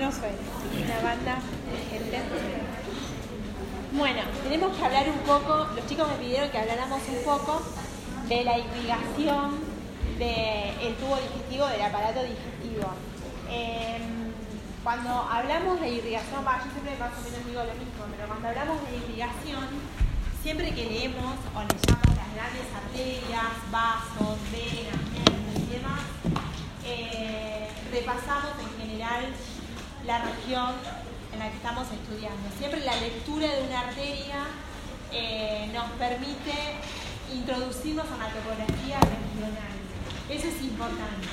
no suena. Una banda gente. Bueno, tenemos que hablar un poco, los chicos me pidieron que habláramos un poco de la irrigación del tubo digestivo, del aparato digestivo. Em, cuando hablamos de irrigación, yo siempre más o menos digo lo mismo, pero cuando hablamos de irrigación, siempre que leemos o leyamos las grandes arterias, vasos, venas, y demás, eh, repasamos en general la región en la que estamos estudiando. Siempre la lectura de una arteria eh, nos permite introducirnos a una topografía regional. Eso es importante.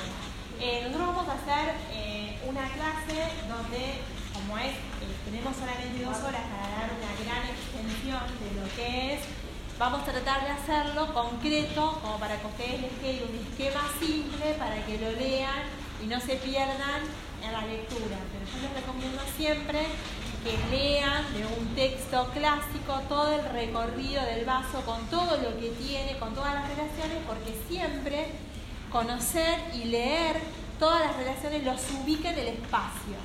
Eh, nosotros vamos a hacer eh, una clase donde, como es, tenemos solamente dos horas para dar una gran extensión de lo que es, vamos a tratar de hacerlo concreto, como para que ustedes les quede un esquema simple para que lo lean y no se pierdan la lectura, pero yo les recomiendo siempre que lean de un texto clásico todo el recorrido del vaso con todo lo que tiene, con todas las relaciones, porque siempre conocer y leer todas las relaciones los ubica en el espacio.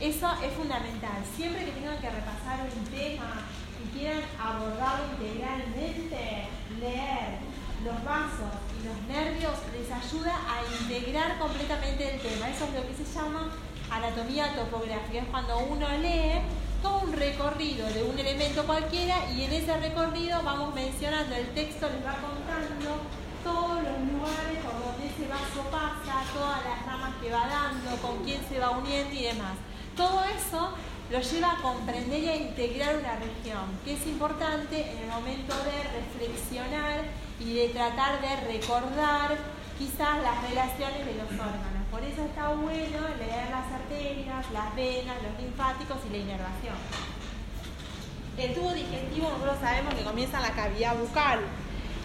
Eso es fundamental. Siempre que tengan que repasar un tema y quieran abordarlo integralmente, leer los vasos y los nervios les ayuda a integrar completamente el tema. Eso es lo que se llama anatomía topográfica. Es cuando uno lee todo un recorrido de un elemento cualquiera y en ese recorrido vamos mencionando, el texto les va contando todos los lugares por donde ese vaso pasa, todas las ramas que va dando, con quién se va uniendo y demás. Todo eso lo lleva a comprender y a integrar una región, que es importante en el momento de reflexionar y de tratar de recordar quizás las relaciones de los órganos. Por eso está bueno leer las arterias, las venas, los linfáticos y la inervación. El tubo digestivo nosotros sabemos que comienza en la cavidad bucal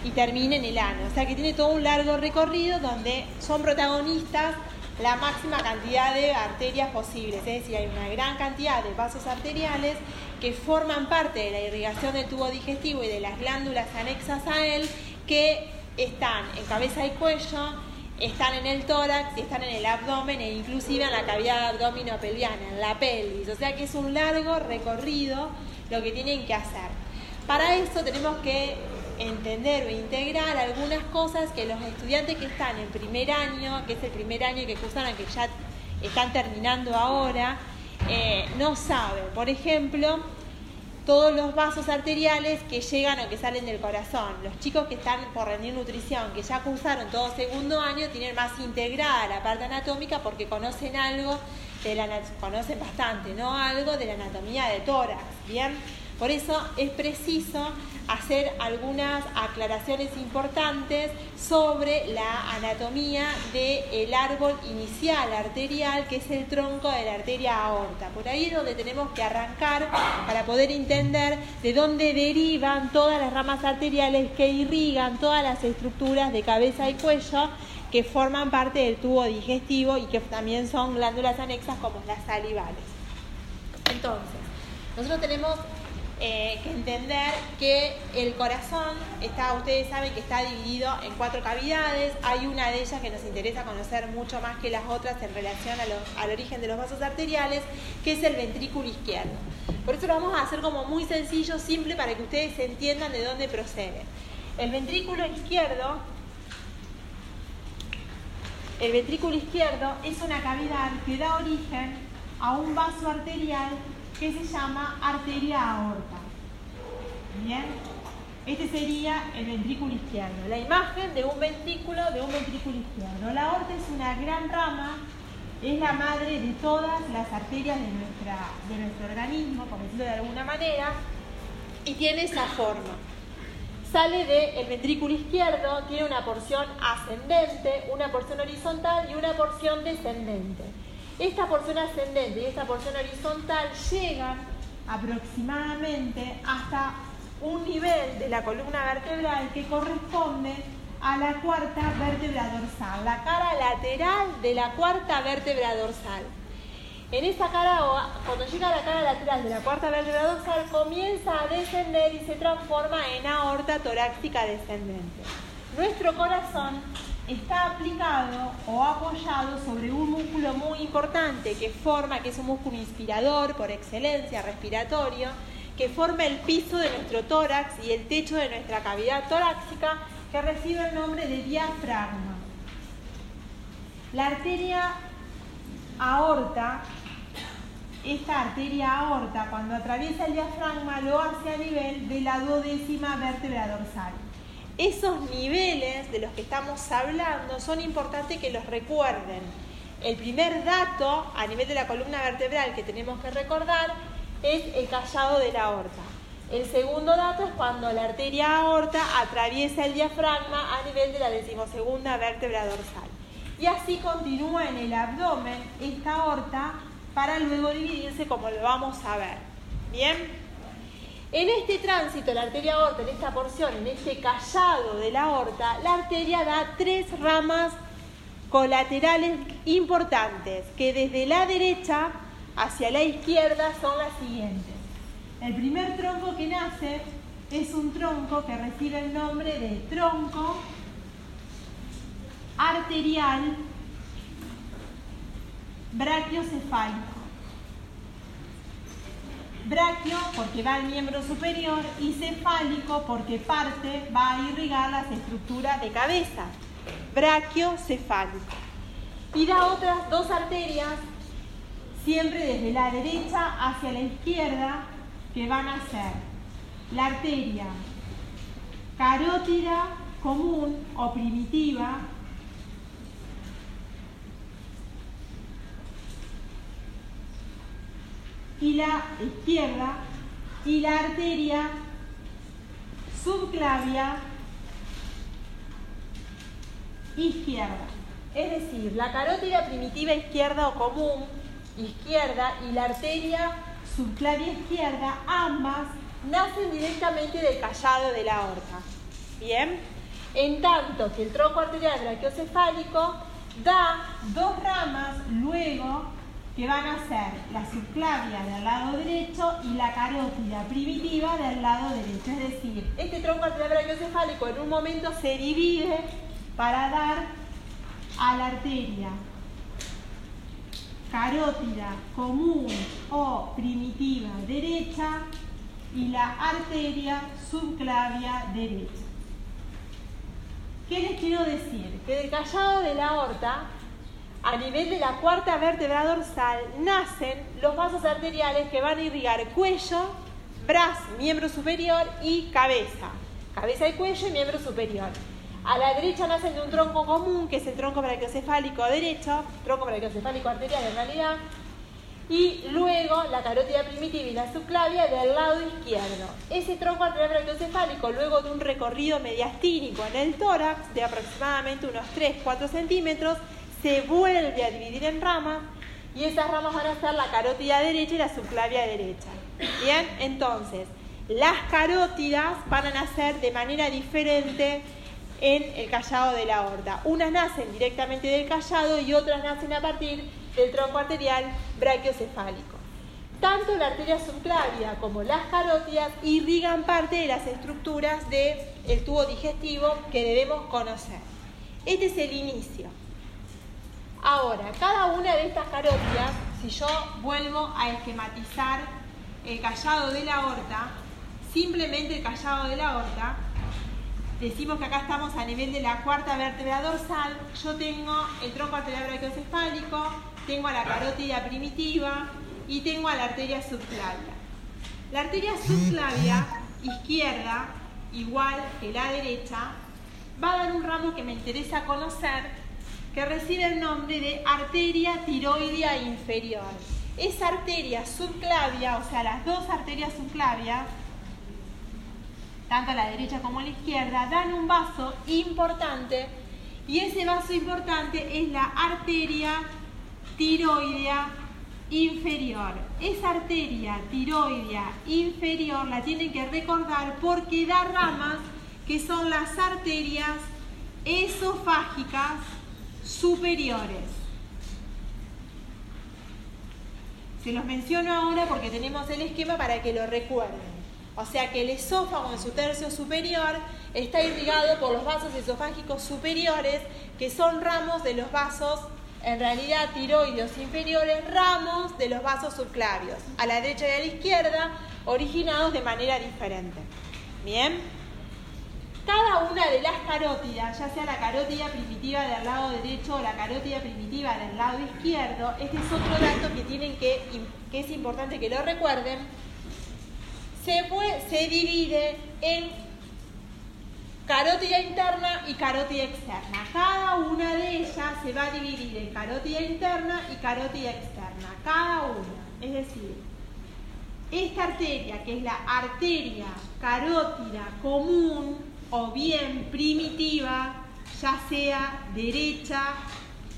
y termina en el ano, o sea que tiene todo un largo recorrido donde son protagonistas la máxima cantidad de arterias posibles, es decir, hay una gran cantidad de vasos arteriales que forman parte de la irrigación del tubo digestivo y de las glándulas anexas a él que están en cabeza y cuello, están en el tórax están en el abdomen e inclusive en la cavidad abdominopelviana, en la pelvis. O sea que es un largo recorrido lo que tienen que hacer. Para eso tenemos que entender o integrar algunas cosas que los estudiantes que están en primer año, que es el primer año que cursaron, que ya están terminando ahora, eh, no saben. Por ejemplo, todos los vasos arteriales que llegan o que salen del corazón. Los chicos que están por rendir nutrición, que ya cursaron todo segundo año, tienen más integrada la parte anatómica porque conocen algo de conocen bastante, ¿no? Algo de la anatomía de tórax, ¿bien? Por eso es preciso hacer algunas aclaraciones importantes sobre la anatomía del árbol inicial arterial, que es el tronco de la arteria aorta. Por ahí es donde tenemos que arrancar para poder entender de dónde derivan todas las ramas arteriales que irrigan todas las estructuras de cabeza y cuello que forman parte del tubo digestivo y que también son glándulas anexas como las salivales. Entonces, nosotros tenemos eh, que entender que el corazón está, ustedes saben que está dividido en cuatro cavidades, hay una de ellas que nos interesa conocer mucho más que las otras en relación al origen de los vasos arteriales, que es el ventrículo izquierdo. Por eso lo vamos a hacer como muy sencillo, simple, para que ustedes entiendan de dónde procede. El ventrículo izquierdo, el ventrículo izquierdo es una cavidad que da origen a un vaso arterial que se llama arteria aorta. Bien, este sería el ventrículo izquierdo, la imagen de un ventrículo de un ventrículo izquierdo. La aorta es una gran rama, es la madre de todas las arterias de, nuestra, de nuestro organismo, por decirlo de alguna manera, y tiene esa forma. Sale del ventrículo izquierdo, tiene una porción ascendente, una porción horizontal y una porción descendente. Esta porción ascendente y esta porción horizontal llegan aproximadamente hasta un nivel de la columna vertebral que corresponde a la cuarta vértebra dorsal, la cara lateral de la cuarta vértebra dorsal. En esa cara, cuando llega a la cara lateral de la cuarta vértebra dorsal, comienza a descender y se transforma en aorta torácica descendente. Nuestro corazón está aplicado o apoyado sobre un músculo muy importante que forma, que es un músculo inspirador por excelencia, respiratorio, que forma el piso de nuestro tórax y el techo de nuestra cavidad torácica, que recibe el nombre de diafragma. La arteria aorta, esta arteria aorta, cuando atraviesa el diafragma, lo hace a nivel de la duodécima vértebra dorsal. Esos niveles de los que estamos hablando son importantes que los recuerden. El primer dato a nivel de la columna vertebral que tenemos que recordar es el callado de la aorta. El segundo dato es cuando la arteria aorta atraviesa el diafragma a nivel de la decimosegunda vértebra dorsal. Y así continúa en el abdomen esta aorta para luego dividirse como lo vamos a ver. ¿Bien? En este tránsito, la arteria aorta, en esta porción, en este callado de la aorta, la arteria da tres ramas colaterales importantes, que desde la derecha hacia la izquierda son las siguientes. El primer tronco que nace es un tronco que recibe el nombre de tronco arterial brachiocefálico. Braquio porque va al miembro superior y cefálico porque parte va a irrigar las estructuras de cabeza. Brachiocefálico. Y da otras dos arterias, siempre desde la derecha hacia la izquierda, que van a ser la arteria carótida común o primitiva, y la izquierda y la arteria subclavia izquierda. Es decir, la carótida primitiva izquierda o común izquierda y la arteria subclavia izquierda, ambas nacen directamente del callado de la aorta. Bien, en tanto que el tronco arterial brachiocefálico da dos ramas luego que van a ser la subclavia del lado derecho y la carótida primitiva del lado derecho. Es decir, este tronco brachiocefálico en un momento se divide para dar a la arteria carótida común o primitiva derecha y la arteria subclavia derecha. ¿Qué les quiero decir? Que del callado de la aorta a nivel de la cuarta vértebra dorsal nacen los vasos arteriales que van a irrigar cuello, brazo, miembro superior y cabeza. Cabeza y cuello y miembro superior. A la derecha nacen de un tronco común, que es el tronco brachiocefálico derecho, tronco brachiocefálico arterial en realidad, y luego la carótida primitiva y la subclavia del lado izquierdo. Ese tronco arterial brachiocefálico, luego de un recorrido mediastínico en el tórax de aproximadamente unos 3-4 centímetros, se vuelve a dividir en ramas y esas ramas van a ser la carótida derecha y la subclavia derecha. Bien, entonces, las carótidas van a nacer de manera diferente en el callado de la aorta. Unas nacen directamente del callado y otras nacen a partir del tronco arterial brachiocefálico. Tanto la arteria subclavia como las carótidas irrigan parte de las estructuras del tubo digestivo que debemos conocer. Este es el inicio. Ahora, cada una de estas carótidas, si yo vuelvo a esquematizar el callado de la aorta, simplemente el callado de la aorta, decimos que acá estamos a nivel de la cuarta vértebra dorsal, yo tengo el tronco arterial brachiocefálico, tengo a la carótida primitiva y tengo a la arteria subclavia. La arteria subclavia izquierda, igual que la derecha, va a dar un ramo que me interesa conocer que recibe el nombre de arteria tiroidea inferior. Esa arteria subclavia, o sea, las dos arterias subclavias, tanto la derecha como la izquierda, dan un vaso importante y ese vaso importante es la arteria tiroidea inferior. Esa arteria tiroidea inferior la tienen que recordar porque da ramas que son las arterias esofágicas superiores. Se los menciono ahora porque tenemos el esquema para que lo recuerden. O sea que el esófago en su tercio superior está irrigado por los vasos esofágicos superiores, que son ramos de los vasos, en realidad tiroides inferiores, ramos de los vasos subclavios, a la derecha y a la izquierda, originados de manera diferente. Bien. Cada una de las carótidas, ya sea la carótida primitiva del lado derecho o la carótida primitiva del lado izquierdo, este es otro dato que tienen que, que es importante que lo recuerden, se, se divide en carótida interna y carótida externa. Cada una de ellas se va a dividir en carótida interna y carótida externa. Cada una. Es decir, esta arteria, que es la arteria carótida común, o bien primitiva, ya sea derecha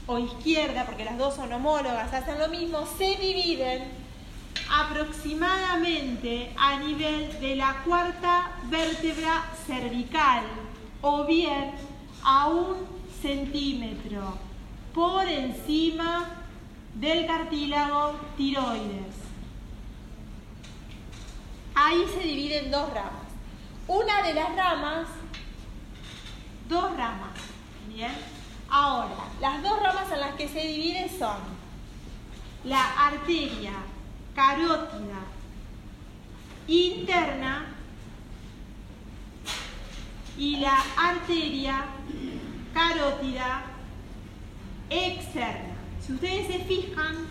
o izquierda, porque las dos son homólogas, hacen lo mismo, se dividen aproximadamente a nivel de la cuarta vértebra cervical o bien a un centímetro por encima del cartílago tiroides. Ahí se dividen dos ramas. Una de las ramas dos ramas. Bien. Ahora, las dos ramas en las que se divide son la arteria carótida interna y la arteria carótida externa. Si ustedes se fijan,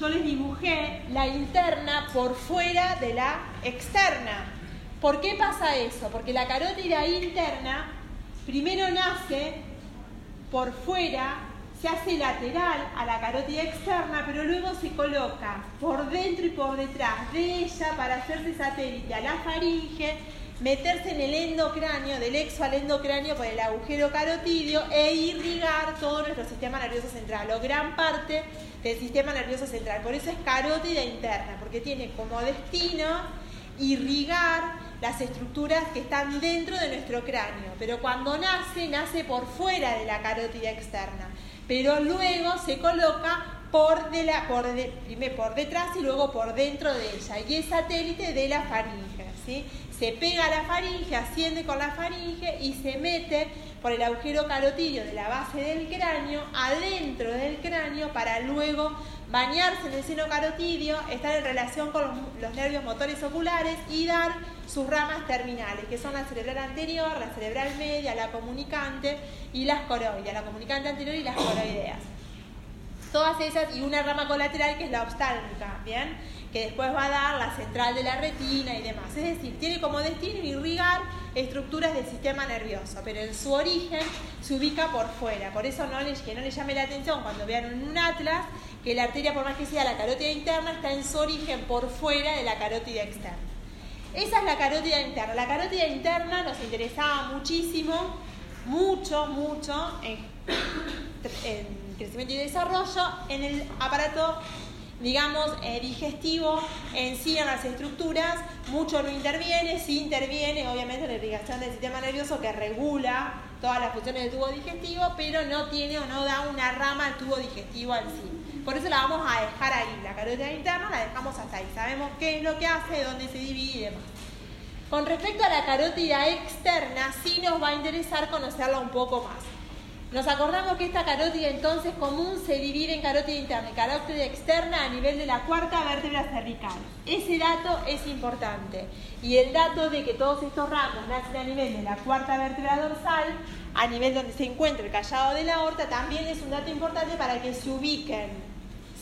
yo les dibujé la interna por fuera de la externa. ¿Por qué pasa eso? Porque la carótida interna primero nace por fuera, se hace lateral a la carótida externa, pero luego se coloca por dentro y por detrás de ella para hacerse satélite a la faringe, meterse en el endocráneo, del exo al endocráneo por el agujero carotidio e irrigar todo nuestro sistema nervioso central o gran parte del sistema nervioso central. Por eso es carótida interna, porque tiene como destino irrigar las estructuras que están dentro de nuestro cráneo, pero cuando nace, nace por fuera de la carótida externa, pero luego se coloca por, por detrás y luego por dentro de ella, y es satélite de la faringe. ¿sí? Se pega a la faringe, asciende con la faringe y se mete por el agujero carotidio de la base del cráneo adentro del cráneo para luego bañarse en el seno carotidio, estar en relación con los, nervios motores oculares y dar sus ramas terminales, que son la cerebral anterior, la cerebral media, la comunicante y las coroideas, la comunicante anterior y las coroideas. Todas esas y una rama colateral que es la oftálmica, ¿bien? Que después va a dar la central de la retina y demás. Es decir, tiene como destino irrigar estructuras del sistema nervioso, pero en su origen se ubica por fuera. Por eso no les, que no les llame la atención cuando vean un atlas que la arteria, por más que sea la carótida interna, está en su origen por fuera de la carótida externa. Esa es la carótida interna. La carótida interna nos interesaba muchísimo, mucho, mucho en, crecimiento y desarrollo en el aparato digamos, eh, digestivo en sí en las estructuras, mucho no interviene, sí interviene obviamente en la irrigación del sistema nervioso que regula todas las funciones del tubo digestivo, pero no tiene o no da una rama al tubo digestivo en sí. Por eso la vamos a dejar ahí. La carótida interna la dejamos hasta ahí. Sabemos qué es lo que hace, dónde se divide y demás. Con respecto a la carótida externa, sí nos va a interesar conocerla un poco más. Nos acordamos que esta carótida entonces común se divide en carótida interna y carótida externa a nivel de la cuarta vértebra cervical. Ese dato es importante. Y el dato de que todos estos ramos nacen a nivel de la cuarta vértebra dorsal, a nivel donde se encuentra el callado de la aorta, también es un dato importante para que se ubiquen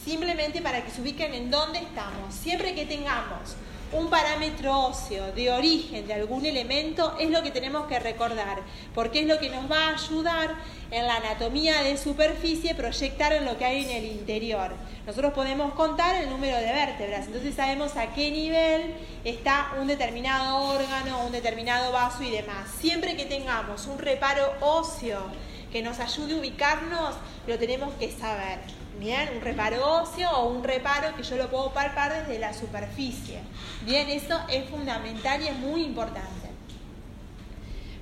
simplemente para que se ubiquen en dónde estamos. Siempre que tengamos un parámetro óseo de origen de algún elemento es lo que tenemos que recordar, porque es lo que nos va a ayudar en la anatomía de superficie proyectar en lo que hay en el interior. Nosotros podemos contar el número de vértebras, entonces sabemos a qué nivel está un determinado órgano, un determinado vaso y demás. Siempre que tengamos un reparo óseo que nos ayude a ubicarnos, lo tenemos que saber. Bien, un reparo óseo o un reparo que yo lo puedo palpar desde la superficie. Bien, eso es fundamental y es muy importante.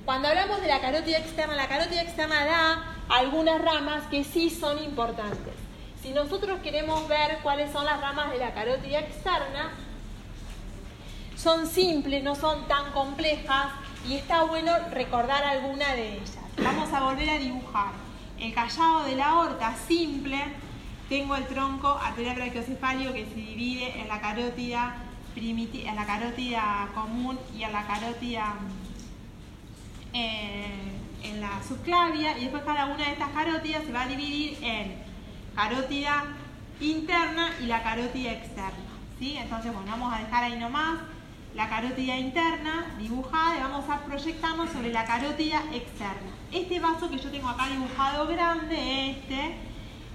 Cuando hablamos de la carótida externa, la carótida externa da algunas ramas que sí son importantes. Si nosotros queremos ver cuáles son las ramas de la carótida externa, son simples, no son tan complejas y está bueno recordar alguna de ellas. Vamos a volver a dibujar el callado de la aorta simple. Tengo el tronco arterial brachiocefálico que se divide en la carótida en la carótida común y en la carótida eh, en la subclavia y después cada una de estas carótidas se va a dividir en carótida interna y la carótida externa. ¿sí? Entonces, bueno, vamos a dejar ahí nomás la carótida interna dibujada y vamos a proyectarnos sobre la carótida externa. Este vaso que yo tengo acá dibujado grande, este,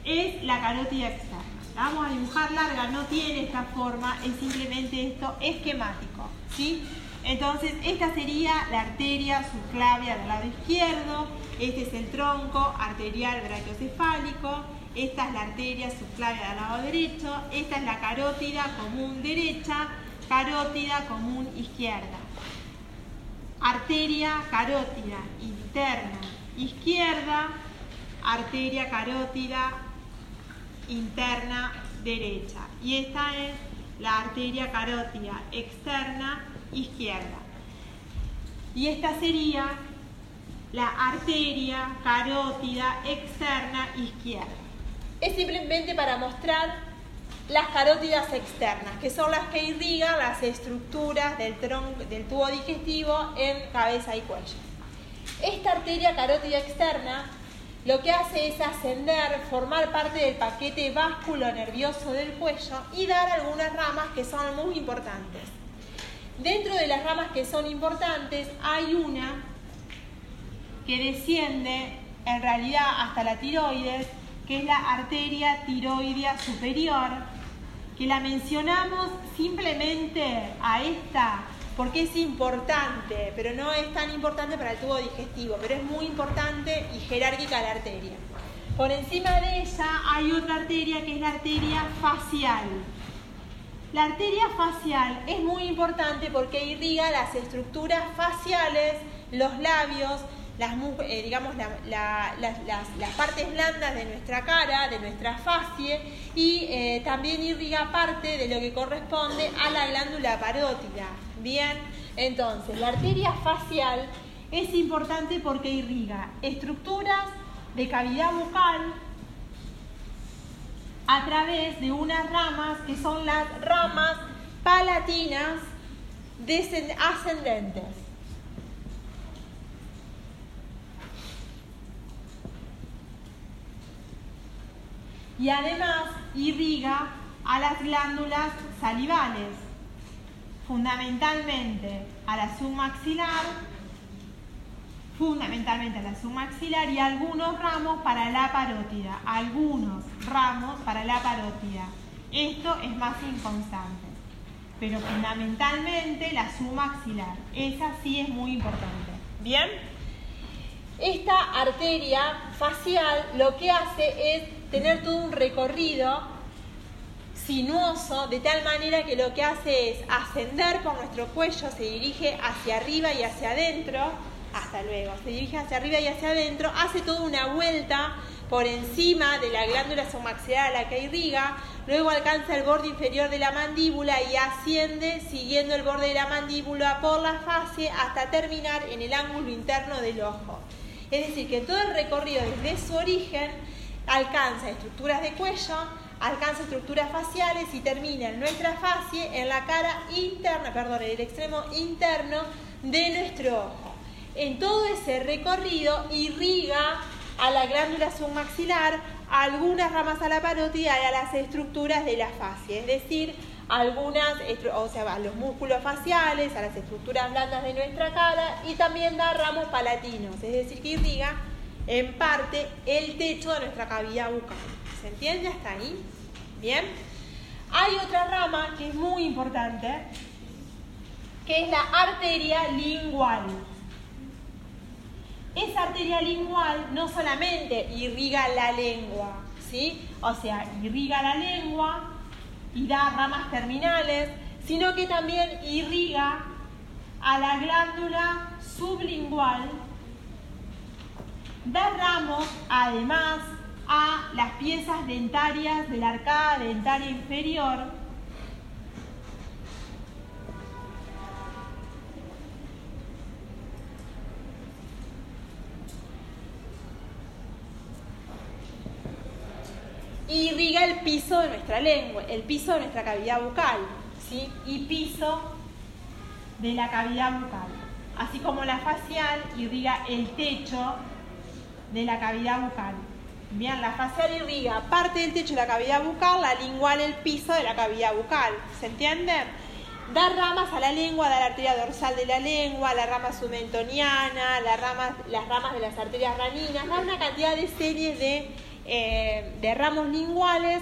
es la carótida externa. La vamos a dibujar larga, no tiene esta forma, es simplemente esto esquemático. ¿sí? Entonces, esta sería la arteria subclavia del lado izquierdo, este es el tronco arterial brachiocefálico, esta es la arteria subclavia del lado derecho, esta es la carótida común derecha, carótida común izquierda. Arteria carótida interna izquierda, arteria carótida interna derecha. Y esta es la arteria carótida externa izquierda. Y esta sería la arteria carótida externa izquierda. Es simplemente para mostrar las carótidas externas, que son las que irrigan las estructuras del, del tubo digestivo en cabeza y cuello. Esta arteria carótida externa lo que hace es ascender, formar parte del paquete básculo nervioso del cuello y dar algunas ramas que son muy importantes. Dentro de las ramas que son importantes hay una que desciende en realidad hasta la tiroides, que es la arteria tiroidea superior, que la mencionamos simplemente a esta porque es importante, pero no es tan importante para el tubo digestivo, pero es muy importante y jerárquica la arteria. Por encima de ella hay otra arteria que es la arteria facial. La arteria facial es muy importante porque irriga las estructuras faciales, los labios, las, eh, digamos, las, partes blandas de nuestra cara, de nuestra facie, y eh, también irriga parte de lo que corresponde a la glándula parótida. Bien, entonces la arteria facial es importante porque irriga estructuras de cavidad bucal a través de unas ramas que son las ramas palatinas ascendentes. Y además irriga a las glándulas salivales fundamentalmente a la submaxilar, fundamentalmente a la submaxilar y algunos ramos para la parótida, algunos ramos para la parótida. Esto es más inconstante, pero fundamentalmente la submaxilar, esa sí es muy importante. ¿Bien? Esta arteria facial lo que hace es tener todo un recorrido sinuoso, de tal manera que lo que hace es ascender por nuestro cuello, se dirige hacia arriba y hacia adentro, hasta luego, se dirige hacia arriba y hacia adentro, hace toda una vuelta por encima de la glándula submaxilar a la que irriga, luego alcanza el borde inferior de la mandíbula y asciende siguiendo el borde de la mandíbula por la fase hasta terminar en el ángulo interno del ojo. Es decir, que todo el recorrido desde su origen alcanza estructuras de cuello, alcanza estructuras faciales y termina en nuestra facie, en la cara interna, perdón, en el extremo interno de nuestro ojo. En todo ese recorrido irriga a la glándula submaxilar, algunas ramas a la parótida y a las estructuras de la facie, es decir, algunas, o sea, a los músculos faciales, a las estructuras blandas de nuestra cara y también da ramos palatinos, es decir, que irriga en parte el techo de nuestra cavidad bucal. ¿Se entiende hasta ahí? Bien. Hay otra rama que es muy importante, que es la arteria lingual. Esa arteria lingual no solamente irriga la lengua, ¿sí? O sea, irriga la lengua y da ramas terminales, sino que también irriga a la glándula sublingual, da ramos además a las piezas dentarias de la arcada dentaria inferior. irriga el piso de nuestra lengua, el piso de nuestra cavidad bucal, ¿sí? Y piso de la cavidad bucal. Así como la facial irriga el techo de la cavidad bucal. Bien, la facial irriga parte del techo de la cavidad bucal, la lingual el piso de la cavidad bucal. ¿Se entiende? Da ramas a la lengua, da la arteria dorsal de la lengua, la rama submentoniana, las ramas, las ramas de las arterias raninas, da una cantidad de series de, eh, de ramos linguales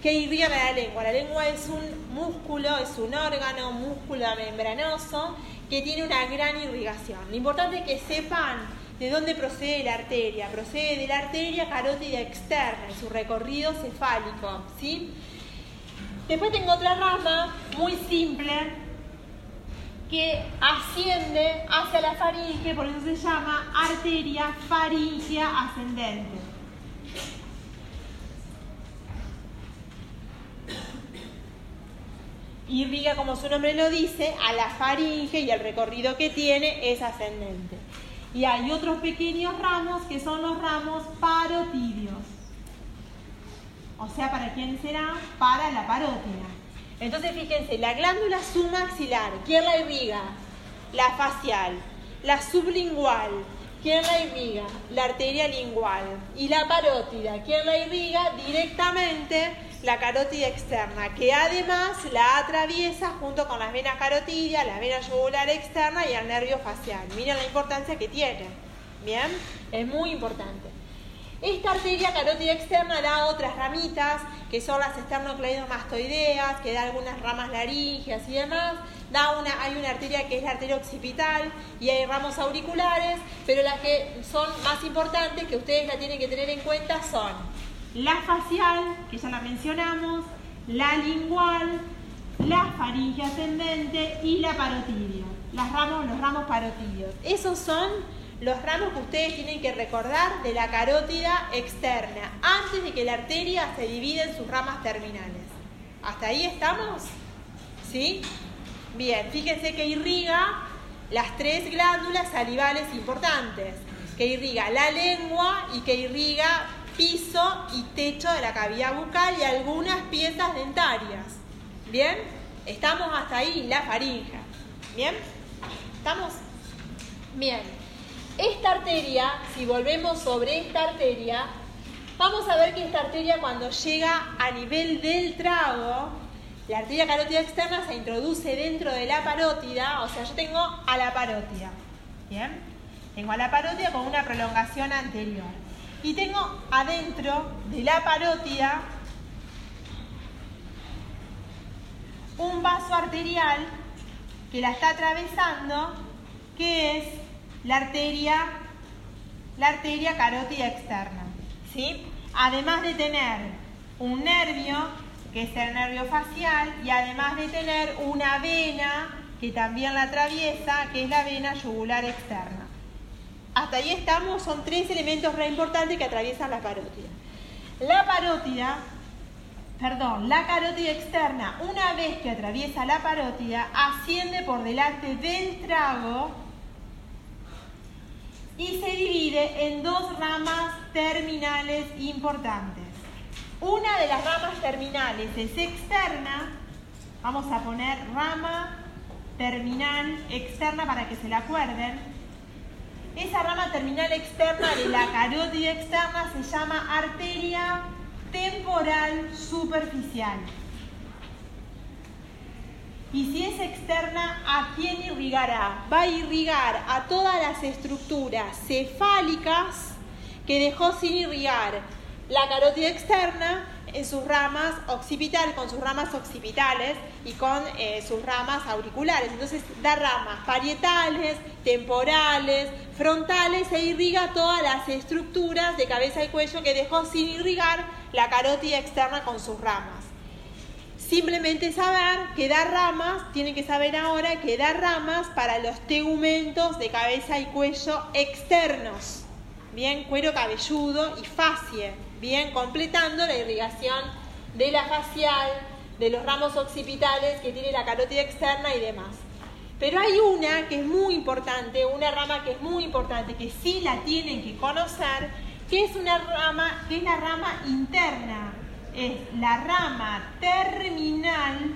que irrigan a la lengua. La lengua es un músculo, es un órgano, músculo membranoso que tiene una gran irrigación. Lo importante es que sepan de dónde procede la arteria. Procede de la arteria carótida externa en su recorrido cefálico. ¿sí? Después tengo otra rama muy simple que asciende hacia la faringe, por eso se llama arteria faringea ascendente. irriga, como su nombre lo dice, a la faringe y el recorrido que tiene es ascendente. Y hay otros pequeños ramos que son los ramos parotidios. O sea, ¿para quién será? Para la parótida. Entonces, fíjense, la glándula submaxilar, ¿quién la irriga? La facial. La sublingual, ¿quién la irriga? La arteria lingual. Y la parótida, ¿quién la irriga? Directamente la carótida externa, que además la atraviesa junto con las venas carotidias, la vena yugular externa y el nervio facial. Miren la importancia que tiene. Bien, es muy importante. Esta arteria carótida externa da otras ramitas, que son las esternocleidomastoideas, que da algunas ramas laringeas y demás. Da una, hay una arteria que es la arteria occipital y hay ramos auriculares, pero las que son más importantes, que ustedes la tienen que tener en cuenta, son la facial, que ya la mencionamos, la lingual, la faringe ascendente y la parotidio. Las ramos, los ramos parotidios. Esos son los ramos que ustedes tienen que recordar de la carótida externa, antes de que la arteria se divida en sus ramas terminales. ¿Hasta ahí estamos? ¿Sí? Bien, fíjense que irriga las tres glándulas salivales importantes, que irriga la lengua y que irriga piso y techo de la cavidad bucal y algunas piezas dentarias. ¿Bien? Estamos hasta ahí, la faringe. ¿Bien? ¿Estamos? Bien. Esta arteria, si volvemos sobre esta arteria, vamos a ver que esta arteria cuando llega a nivel del trago, la arteria carótida externa se introduce dentro de la parótida, o sea, yo tengo a la parótida. ¿Bien? Tengo a la parótida con una prolongación anterior. Y tengo adentro de la parótida un vaso arterial que la está atravesando, que es la arteria, la arteria carótida externa. ¿sí? Además de tener un nervio, que es el nervio facial, y además de tener una vena que también la atraviesa, que es la vena yugular externa. Hasta ahí estamos, son tres elementos re importantes que atraviesan la parótida. La parótida, perdón, la carótida externa, una vez que atraviesa la parótida, asciende por delante del trago y se divide en dos ramas terminales importantes. Una de las ramas terminales es externa, vamos a poner rama terminal externa para que se la acuerden esa rama terminal externa de la carótida externa se llama arteria temporal superficial. Y si es externa, ¿a quién irrigará? Va a irrigar a todas las estructuras cefálicas que dejó sin irrigar la carótida externa en sus ramas occipitales, con sus ramas occipitales y con eh, sus ramas auriculares. Entonces da ramas parietales, temporales, frontales e irriga todas las estructuras de cabeza y cuello que dejó sin irrigar la carótida externa con sus ramas. Simplemente saber que da ramas, tienen que saber ahora que da ramas para los tegumentos de cabeza y cuello externos. Bien, cuero cabelludo y facie bien completando la irrigación de la facial, de los ramos occipitales que tiene la carótida externa y demás. Pero hay una que es muy importante, una rama que es muy importante, que sí la tienen que conocer, que es una rama, que es la rama interna, es la rama terminal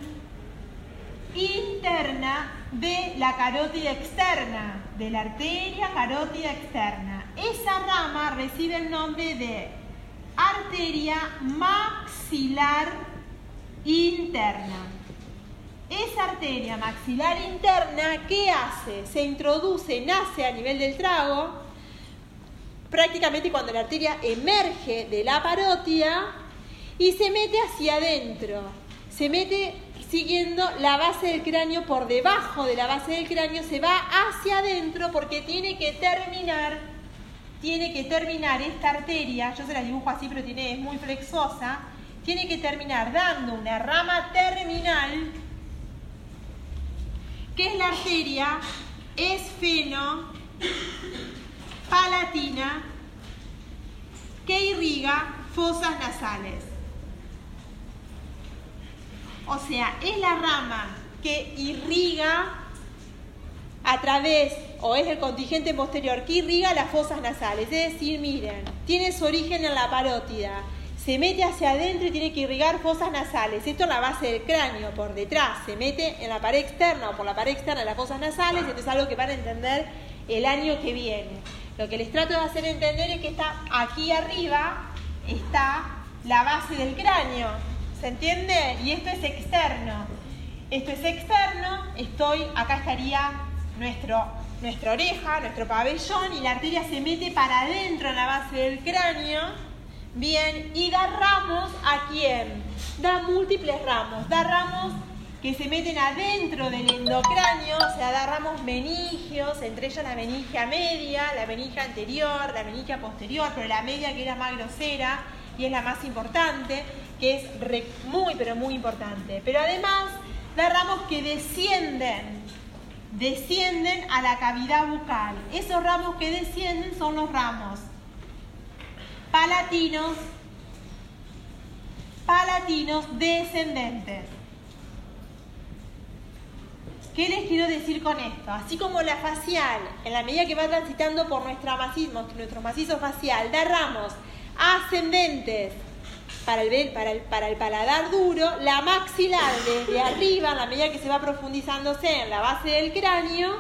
interna de la carótida externa, de la arteria carótida externa. Esa rama recibe el nombre de arteria maxilar interna. Esa arteria maxilar interna, ¿qué hace? Se introduce, nace a nivel del trago, prácticamente cuando la arteria emerge de la parótida y se mete hacia adentro. Se mete siguiendo la base del cráneo por debajo de la base del cráneo, se va hacia adentro porque tiene que terminar, tiene que terminar esta arteria, yo se la dibujo así pero tiene, es muy flexosa, tiene que terminar dando una rama terminal, que es la arteria esfeno palatina que irriga fosas nasales. O sea, es la rama que irriga a través, o es el contingente posterior, que irriga las fosas nasales. Es decir, miren, tiene su origen en la parótida, se mete hacia adentro y tiene que irrigar fosas nasales. Esto es la base del cráneo, por detrás, se mete en la pared externa o por la pared externa de las fosas nasales, esto es algo que van a entender el año que viene. Lo que les trato de hacer entender es que está aquí arriba, está la base del cráneo. ¿Se entiende? Y esto es externo. Esto es externo, estoy, acá estaría nuestro, nuestra oreja, nuestro pabellón, y la arteria se mete para adentro en la base del cráneo. Bien, y da ramos a quién? Da múltiples ramos, da ramos que se meten adentro del endocráneo, o sea, da ramos meningios, entre ellos la meningia media, la meningia anterior, la meningia posterior, pero la media que era más grosera y es la más importante, que es muy, pero muy importante. Pero además da ramos que descienden, descienden a la cavidad bucal. Esos ramos que descienden son los ramos palatinos, palatinos descendentes. ¿Qué les quiero decir con esto? Así como la facial, en la medida que va transitando por nuestro macizo, facial, da ramos ascendentes para el, paladar duro, la maxilar desde arriba, en la medida que se va profundizándose en la base del cráneo,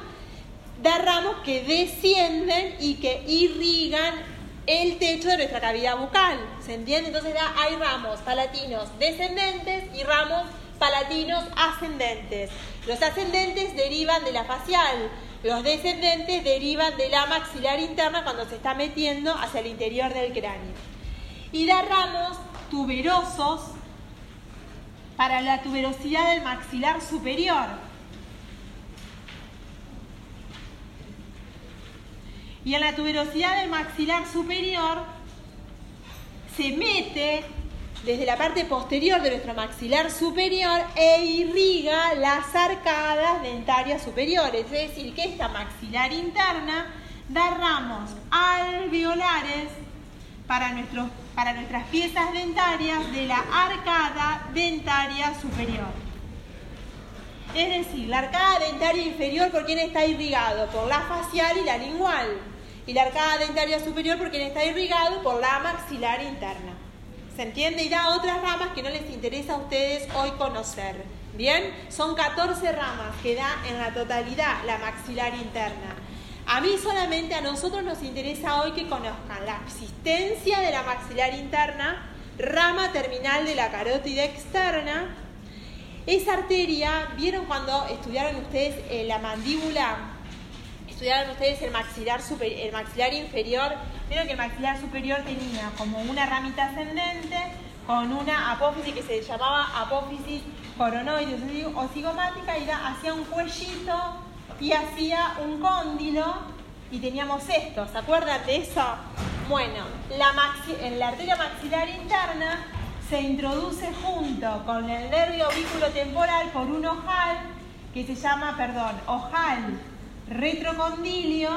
da ramos que descienden y que irrigan el techo de nuestra cavidad bucal. ¿Se entiende? Entonces hay ramos palatinos descendentes y ramos palatinos ascendentes. Los ascendentes derivan de la facial, los descendentes derivan de la maxilar interna cuando se está metiendo hacia el interior del cráneo. Y da ramos tuberosos para la tuberosidad del maxilar superior. Y en la tuberosidad del maxilar superior se mete desde la parte posterior de nuestro maxilar superior e irriga las arcadas dentarias superiores. Es decir, que esta maxilar interna da ramos alveolares para, para nuestras piezas dentarias de la arcada dentaria superior. Es decir, la arcada dentaria inferior por quién está irrigado, por la facial y la lingual. Y la arcada dentaria superior por quién está irrigado, por la maxilar interna. ¿Se entiende? Y da otras ramas que no les interesa a ustedes hoy conocer. ¿Bien? Son 14 ramas que da en la totalidad la maxilar interna. A mí solamente, a nosotros nos interesa hoy que conozcan la existencia de la maxilar interna, rama terminal de la carótida externa. Esa arteria, ¿vieron cuando estudiaron ustedes eh, la mandíbula estudiaron ustedes el maxilar, maxilar inferior, vieron que el maxilar superior tenía como una ramita ascendente con una apófisis que se llamaba apófisis coronoide o cigomática y hacía un cuellito y hacía un cóndilo y teníamos esto, ¿se acuerdan de eso? Bueno, la en la arteria maxilar interna se introduce junto con el nervio aurículo temporal por un ojal que se llama, perdón, ojal retrocondilio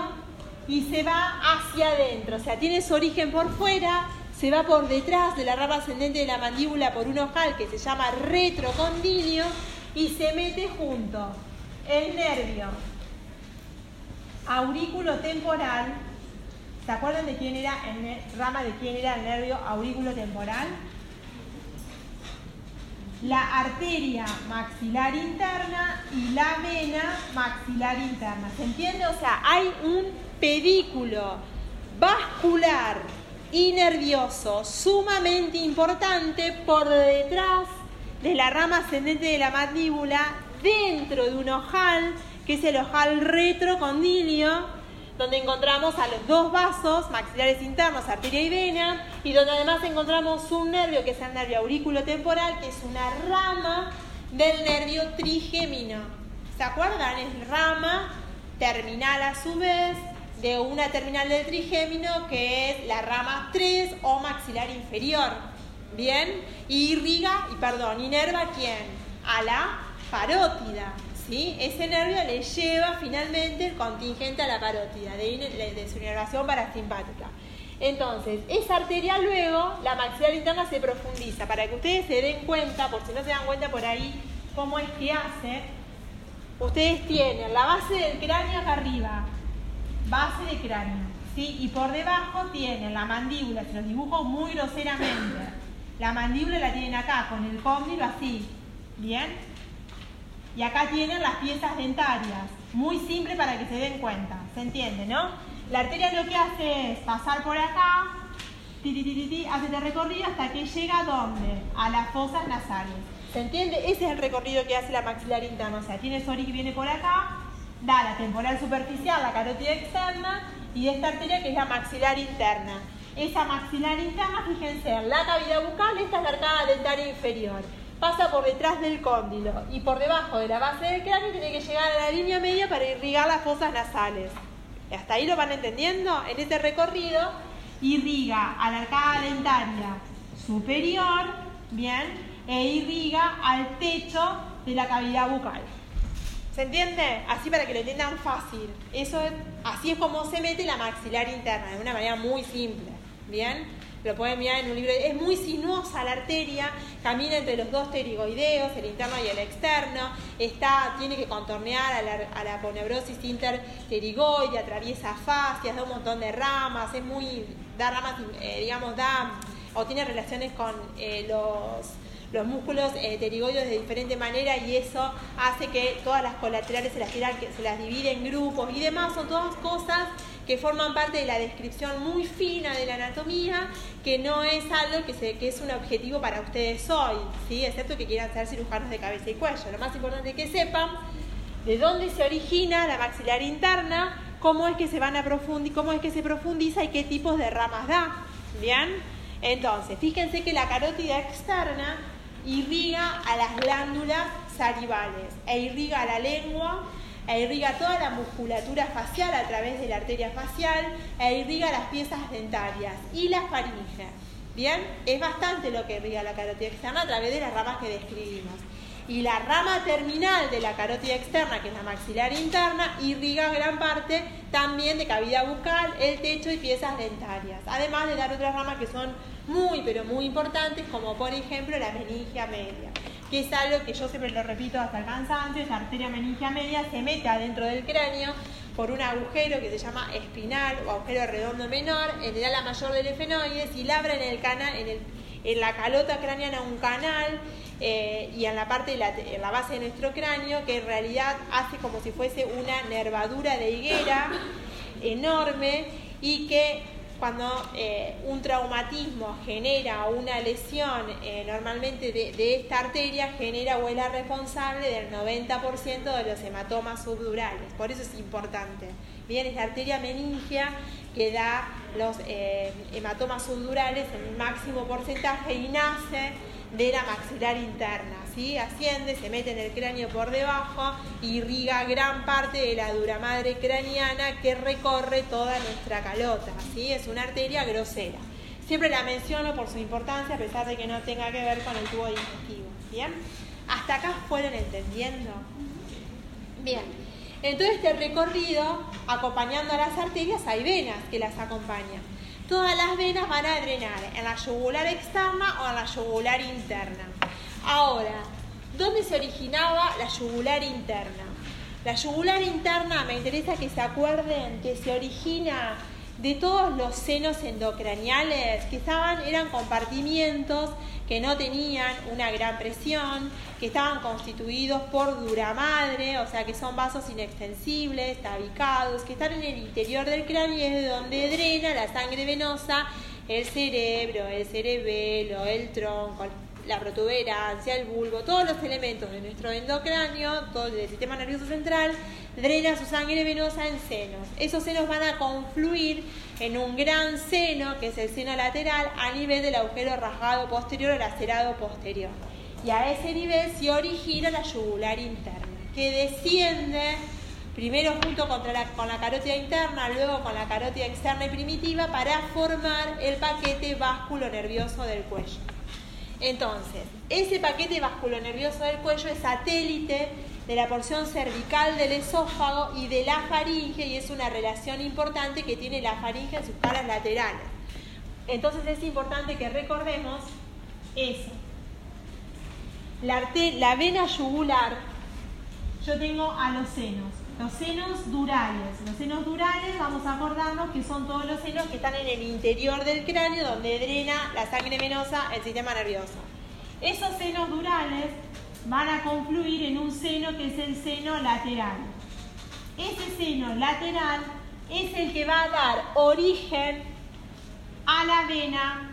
y se va hacia adentro. O sea, tiene su origen por fuera, se va por detrás de la rama ascendente de la mandíbula por un ojal que se llama retrocondilio y se mete junto el nervio aurículo temporal. ¿Se acuerdan de quién era el rama de quién era el nervio aurículo temporal? la arteria maxilar interna y la vena maxilar interna. ¿Se entiende? O sea, hay un pedículo vascular y nervioso sumamente importante por detrás de la rama ascendente de la mandíbula dentro de un ojal que es el ojal retrocondilio donde encontramos a los dos vasos maxilares internos, arteria y vena, y donde además encontramos un nervio que es el nervio aurículo-temporal, que es una rama del nervio trigémino. ¿Se acuerdan? Es rama terminal a su vez de una terminal del trigémino que es la rama 3 o maxilar inferior. ¿Bien? Y irriga, y perdón, inerva quién? A la parótida. Ese nervio le lleva finalmente el contingente a la parótida, de, su inervación parasimpática. Entonces, esa arteria luego, la maxilar interna se profundiza, para que ustedes se den cuenta, por si no se dan cuenta por ahí, cómo es que hace. Ustedes tienen la base del cráneo acá arriba, base de cráneo, ¿sí? Y por debajo tienen la mandíbula, se los dibujo muy groseramente. La mandíbula la tienen acá, con el cóndilo así, ¿bien? Y acá tienen las piezas dentarias. Muy simple para que se den cuenta. ¿Se entiende, no? La arteria lo que hace es pasar por acá, hace este recorrido hasta que llega a dónde? A las fosas nasales. ¿Se entiende? Ese es el recorrido que hace la maxilar interna. O sea, tiene Sori que viene por acá, da la temporal superficial, la carótida externa, y esta arteria que es la maxilar interna. Esa maxilar interna, fíjense, en la cavidad bucal, esta es la arcada dentaria inferior pasa por detrás del cóndilo y por debajo de la base del cráneo tiene que llegar a la línea media para irrigar las fosas nasales. ¿Hasta ahí lo van entendiendo? En este recorrido irriga a la arcada dentaria superior, bien, e irriga al techo de la cavidad bucal. ¿Se entiende? Así para que lo entiendan fácil. Eso así es como se mete la maxilar interna, de una manera muy simple. ¿Bien? Lo pueden mirar en un libro. Es muy sinuosa la arteria, camina entre los dos pterigoideos, el interno y el externo. Está, tiene que contornear a la, a la poneurosis interpterigoide, atraviesa fascias, da un montón de ramas, es muy, da ramas, eh, digamos, da, o tiene relaciones con eh, los los músculos eh, de diferente manera y eso hace que todas las colaterales se las, se las divide en grupos y demás. Son todas cosas que forman parte de la descripción muy fina de la anatomía, que no es algo que, se, es un objetivo para ustedes hoy, ¿sí? excepto que quieran ser cirujanos de cabeza y cuello. Lo más importante es que sepan de dónde se origina la maxilar interna, cómo es que se van a profundizar, cómo es que se profundiza y qué tipos de ramas da. ¿Bien? Entonces, fíjense que la carótida externa irriga a las glándulas salivales e irriga la lengua e irriga toda la musculatura facial a través de la arteria facial e irriga las piezas dentarias y la faringe. Bien, es bastante lo que irriga la carótida externa a través de las ramas que describimos. Y la rama terminal de la carótida externa, que es la maxilar interna, irriga gran parte también de cavidad bucal, el techo y piezas dentarias. Además de dar otras ramas que son muy, pero muy importantes, como por ejemplo la meningia media que es algo que yo siempre lo repito hasta el cansancio, esa arteria meningia media se mete adentro del cráneo por un agujero que se llama espinal o agujero redondo menor, en el ala mayor del efenoides y labra en el canal, en, el, en la calota craneana un canal eh, y en la parte de la, en la base de nuestro cráneo que en realidad hace como si fuese una nervadura de higuera enorme y que cuando eh, un traumatismo genera una lesión eh, normalmente de, esta arteria, genera o es la responsable del 90% de los hematomas subdurales. Por eso es importante. Bien, es la arteria meningia que da los eh, hematomas subdurales en máximo porcentaje y nace de la maxilar interna. ¿Sí? Asciende, se mete en el cráneo por debajo, irriga gran parte de la dura madre craneana que recorre toda nuestra calota. ¿sí? Es una arteria grosera. Siempre la menciono por su importancia, a pesar de que no tenga que ver con el tubo digestivo. ¿Bien? ¿Hasta acá fueron entendiendo? Bien. Entonces este recorrido, acompañando a las arterias, hay venas que las acompañan todas las venas van a drenar en la yugular externa o en la yugular interna. Ahora, ¿dónde se originaba la yugular interna? La yugular interna me interesa que se acuerden que se origina de todos los senos endocraniales que estaban, eran compartimientos que no tenían una gran presión, que estaban constituidos por duramadre, o sea que son vasos inextensibles, tabicados, que están en el interior del cráneo y es de donde drena la sangre venosa el cerebro, el cerebelo, el tronco, la protuberancia, el bulbo, todos los elementos de nuestro endocráneo, todo el sistema nervioso central, drena su sangre venosa en senos. Esos senos van a confluir en un gran seno, que es el seno lateral, a nivel del agujero rasgado posterior o lacerado posterior. Y a ese nivel se origina la yugular interna, que desciende primero junto contra con la carótida interna, luego con la carótida externa y primitiva, para formar el paquete básculo nervioso del cuello. Entonces, ese paquete básculo nervioso del cuello es satélite de la porción cervical del esófago y de la faringe y es una relación importante que tiene la faringe en sus caras laterales. Entonces es importante que recordemos eso. La, la vena yugular, yo tengo a los senos. Los senos durales. Los senos durales, vamos a acordarnos que son todos los senos que están en el interior del cráneo donde drena la sangre venosa el sistema nervioso. Esos senos durales van a confluir en un seno que es el seno lateral. Ese seno lateral es el que va a dar origen a la vena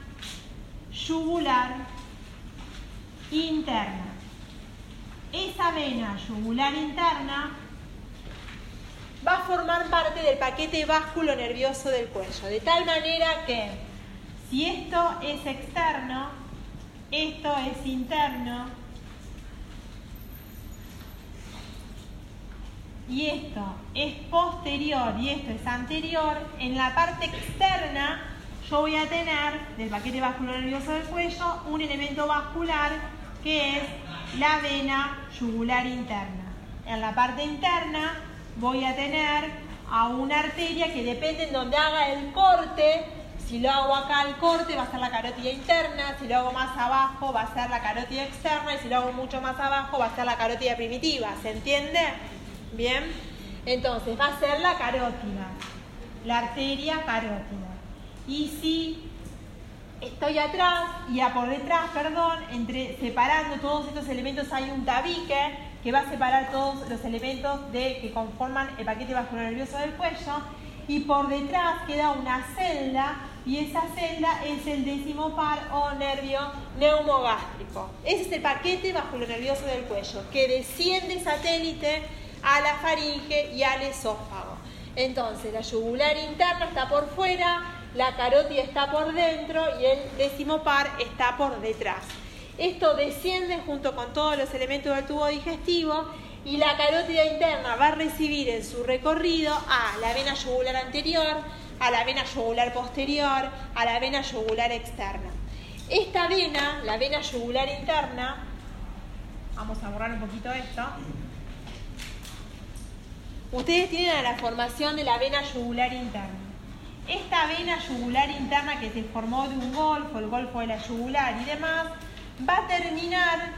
yugular interna. Esa vena yugular interna va a formar parte del paquete básculo nervioso del cuello, de tal manera que si esto es externo, esto es interno y esto es posterior y esto es anterior, en la parte externa yo voy a tener del paquete básculo nervioso del cuello un elemento vascular que es la vena yugular interna. En la parte interna voy a tener a una arteria que depende en donde haga el corte. Si lo hago acá el corte va a ser la carótida interna, si lo hago más abajo va a ser la carótida externa y si lo hago mucho más abajo va a ser la carótida primitiva. ¿Se entiende? Bien. Entonces va a ser la carótida, la arteria carótida. Y si estoy atrás y a por detrás, perdón, entre separando todos estos elementos hay un tabique que va a separar todos los elementos de, que conforman el paquete nervioso del cuello y por detrás queda una celda y esa celda es el décimo par o nervio neumogástrico. Ese es el paquete nervioso del cuello que desciende satélite a la faringe y al esófago. Entonces la yugular interna está por fuera, la carótida está por dentro y el décimo par está por detrás. Esto desciende junto con todos los elementos del tubo digestivo y la carótida interna va a recibir en su recorrido a la vena yugular anterior, a la vena yugular posterior, a la vena yugular externa. Esta vena, la vena yugular interna, vamos a borrar un poquito esto. Ustedes tienen la formación de la vena yugular interna. Esta vena yugular interna que se formó de un golfo, el golfo de la yugular y demás, va a terminar,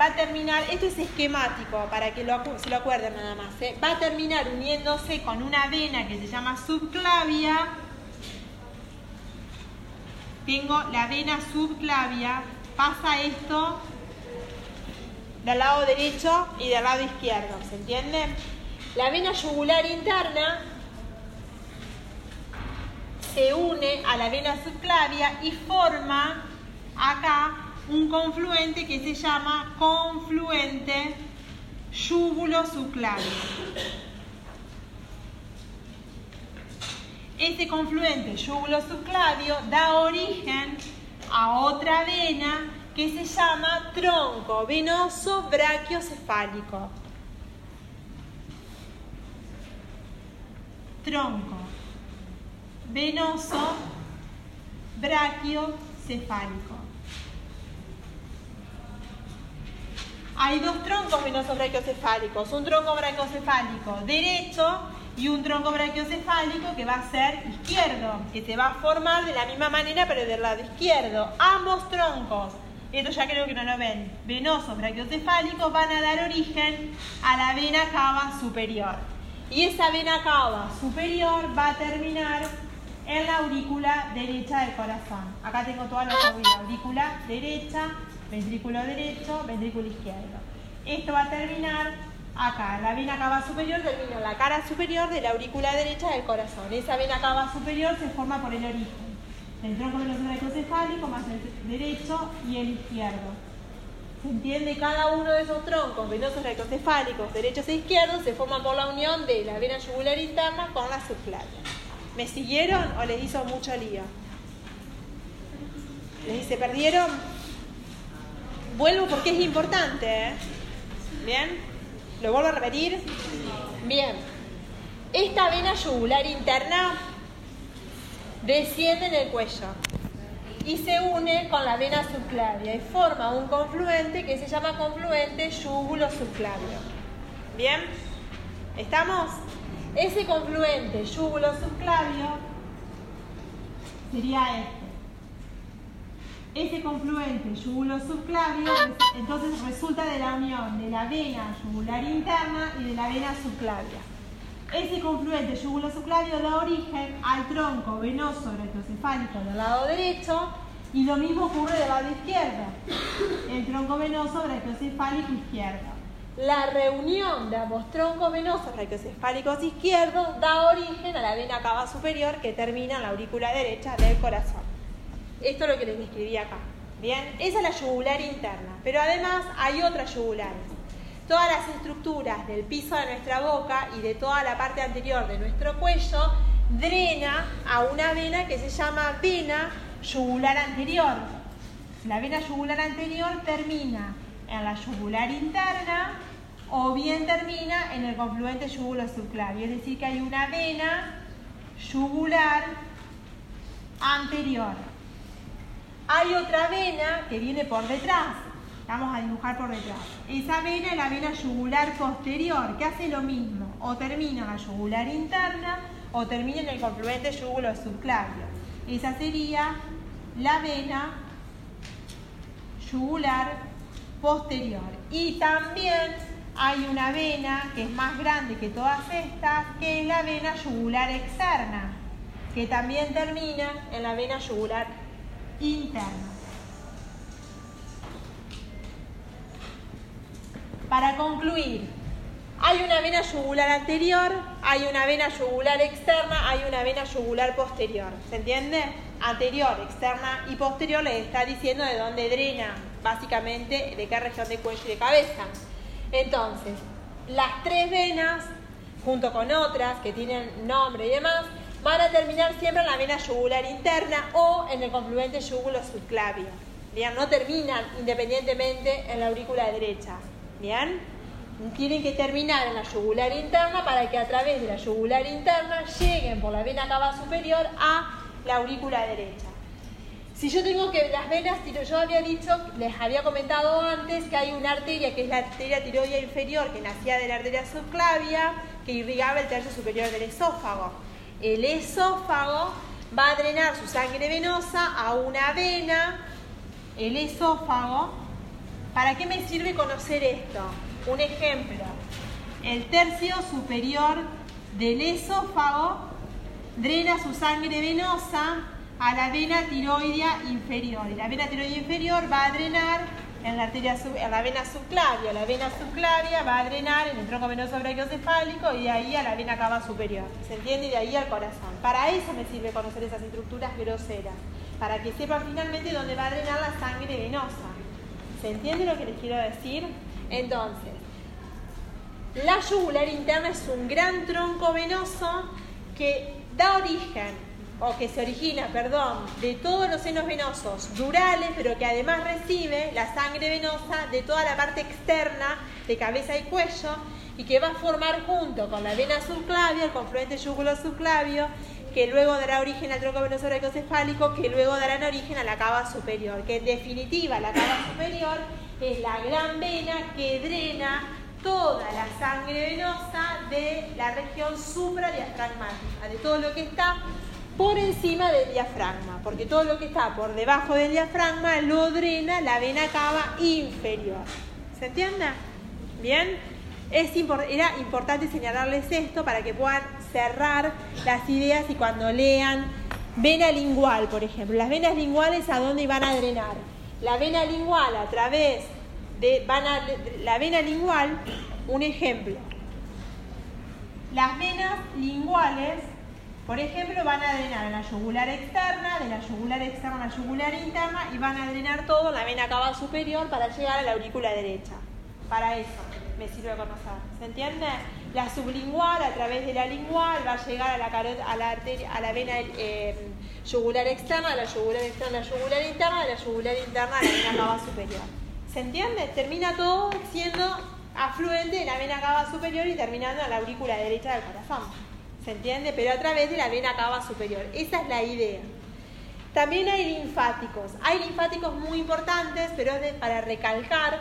va a terminar, esto es esquemático para que se lo acuerden nada más, ¿eh? va a terminar uniéndose con una vena que se llama subclavia. Tengo la vena subclavia, pasa esto del lado derecho y del lado izquierdo, ¿se entiende? La vena yugular interna se une a la vena subclavia y forma acá un confluente que se llama confluente yúbulo subclavio. Este confluente yúbulo subclavio da origen a otra vena que se llama tronco venoso brachiocefálico. Tronco venoso brachiocefálico. Hay dos troncos venosos brachiocefálicos, un tronco brachiocefálico derecho y un tronco brachiocefálico que va a ser izquierdo, que se va a formar de la misma manera pero del lado izquierdo. Ambos troncos, esto ya creo que no lo ven, venosos brachiocefálicos van a dar origen a la vena cava superior. Y esa vena cava superior va a terminar en la aurícula derecha del corazón. Acá tengo las aurículas. Aurícula derecha, ventrículo derecho, ventrículo izquierdo. Esto va a terminar acá. La vena cava superior termina en la cara superior de la aurícula derecha del corazón. Esa vena cava superior se forma por el origen. El tronco venoso brachiocefálico más el derecho y el izquierdo. ¿Se entiende? Cada uno de esos troncos venosos rectocefálicos, derechos e izquierdos, se forman por la unión de la vena yugular interna con la subclavia. ¿Me siguieron o les hizo mucho lío? ¿Les se perdieron? Vuelvo porque es importante. ¿eh? ¿Bien? ¿Lo vuelvo a repetir? Bien. Esta vena yugular interna desciende en el cuello y se une con la vena subclavia y forma un confluente que se llama confluente yúgulo subclavio. ¿Bien? ¿Estamos? Ese confluente yúgulo subclavio sería este. Ese confluente yúgulo subclavio entonces resulta de la unión de la vena yugular interna y de la vena subclavia. Ese confluente yugulo-subclavio da origen al tronco venoso retrocefálico del lado derecho y lo mismo ocurre del lado izquierdo, el tronco venoso retrocefálico izquierdo. La reunión de ambos troncos venosos retrocefálicos izquierdos da origen a la vena cava superior que termina en la aurícula derecha del corazón. Esto es lo que les describí acá. Bien, esa es la yugular interna, pero además hay otras yugulares todas las estructuras del piso de nuestra boca y de toda la parte anterior de nuestro cuello drena a una vena que se llama vena yugular anterior. La vena yugular anterior termina en la yugular interna o bien termina en el confluente yugulo subclavio, es decir, que hay una vena yugular anterior. Hay otra vena que viene por detrás, Vamos a dibujar por detrás. Esa vena es la vena yugular posterior, que hace lo mismo. O termina en la yugular interna o termina en el confluente yugulo subclavio. Esa sería la vena yugular posterior. Y también hay una vena que es más grande que todas estas, que es la vena yugular externa, que también termina en la vena yugular interna. Para concluir, hay una vena yugular anterior, hay una vena yugular externa, hay una vena yugular posterior. ¿Se entiende? Anterior, externa y posterior les está diciendo de dónde drena, básicamente de qué región de cuello y de cabeza. Entonces, las tres venas, junto con otras que tienen nombre y demás, van a terminar siempre en la vena yugular interna o en el confluente yugulo subclavio. No terminan independientemente en la aurícula derecha. ¿Bien? Tienen que terminar en la yugular interna para que a través de la yugular interna lleguen por la vena cava superior a la aurícula derecha. Si yo tengo que las venas, yo había dicho, les había comentado antes que hay una arteria que es la arteria tiroidea inferior que nacía de la arteria subclavia que irrigaba el tercio superior del esófago. El esófago va a drenar su sangre venosa a una vena, el esófago ¿Para qué me sirve conocer esto? Un ejemplo. El tercio superior del esófago drena su sangre venosa a la vena tiroidea inferior. Y la vena tiroidea inferior va a drenar en la, arteria en la vena subclavia. La vena subclavia va a drenar en el tronco venoso brachiocefálico y de ahí a la vena cava superior. ¿Se entiende? Y de ahí al corazón. Para eso me sirve conocer esas estructuras groseras. Para que sepan finalmente dónde va a drenar la sangre venosa. ¿Se entiende lo que les quiero decir? Entonces, la yugular interna es un gran tronco venoso que da origen, o que se origina, perdón, de todos los senos venosos durales, pero que además recibe la sangre venosa de toda la parte externa de cabeza y cuello y que va a formar junto con la vena subclavia, el confluente yugulo subclavio que luego dará origen al tronco venoso brachiocefálico, que luego darán origen a la cava superior, que en definitiva la cava superior es la gran vena que drena toda la sangre venosa de la región supradiafragmática, de todo lo que está por encima del diafragma, porque todo lo que está por debajo del diafragma lo drena la vena cava inferior. ¿Se entiende? Bien. Era importante señalarles esto para que puedan cerrar las ideas y cuando lean vena lingual, por ejemplo. Las venas linguales a dónde van a drenar. La vena lingual a través de la vena lingual, un ejemplo. Las venas linguales, por ejemplo, van a drenar en la yugular externa, de la yugular externa a la yugular interna y van a drenar todo en la vena cava superior para llegar a la aurícula derecha. Para eso me sirve conocer. ¿Se entiende? La sublingual a través de la lingual va a llegar a la, a la, arteria, a la vena eh, yugular externa, la yugular externa, la yugular interna, la yugular interna a la vena cava superior. ¿Se entiende? Termina todo siendo afluente de la vena cava superior y terminando en la aurícula derecha del corazón. ¿Se entiende? Pero a través de la vena cava superior. Esa es la idea. También hay linfáticos. Hay linfáticos muy importantes, pero es para recalcar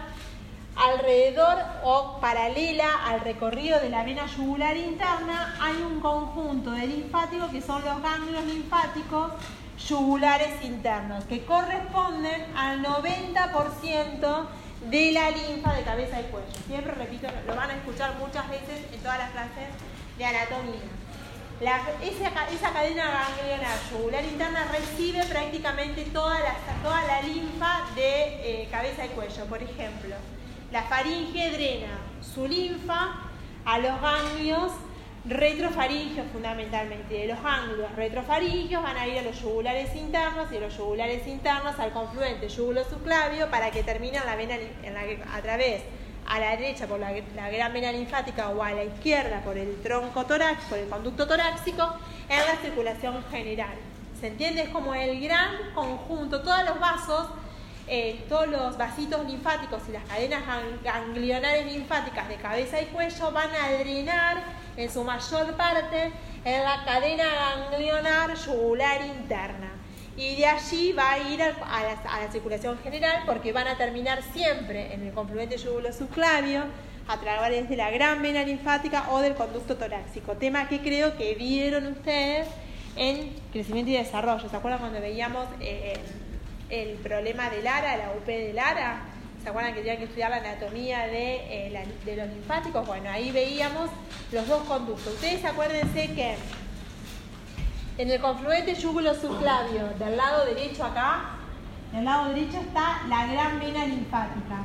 alrededor o paralela al recorrido de la vena yugular interna hay un conjunto de linfáticos que son los ganglios linfáticos yugulares internos, que corresponden al 90% de la linfa de cabeza y cuello. Siempre repito, lo van a escuchar muchas veces en todas las clases de anatomía. Esa, cadena ganglionar yugular interna recibe prácticamente toda la, toda la linfa de eh, cabeza y cuello. Por ejemplo, la faringe drena su linfa a los ganglios retrofaringios fundamentalmente. De los ganglios retrofaringios van a ir a los yugulares internos y de los yugulares internos al confluente yugulo subclavio para que terminen la vena a través a la derecha por la, gran vena linfática o a la izquierda por el tronco torácico, por el conducto torácico, en la circulación general. ¿Se entiende? Es como el gran conjunto, todos los vasos eh, todos los vasitos linfáticos y las cadenas ganglionares linfáticas de cabeza y cuello van a drenar en su mayor parte en la cadena ganglionar yugular interna. Y de allí va a ir a la, circulación general porque van a terminar siempre en el confluente yugulo subclavio a través de la gran vena linfática o del conducto torácico. Tema que creo que vieron ustedes en crecimiento y desarrollo. ¿Se acuerdan cuando veíamos... Eh, el problema de Lara, la UP de Lara. ¿Se acuerdan que tenían que estudiar la anatomía de, eh, de los linfáticos? Bueno, ahí veíamos los dos conductos. Ustedes acuérdense que en el confluente yúgulo subclavio, del lado derecho acá, del lado derecho está la gran vena linfática.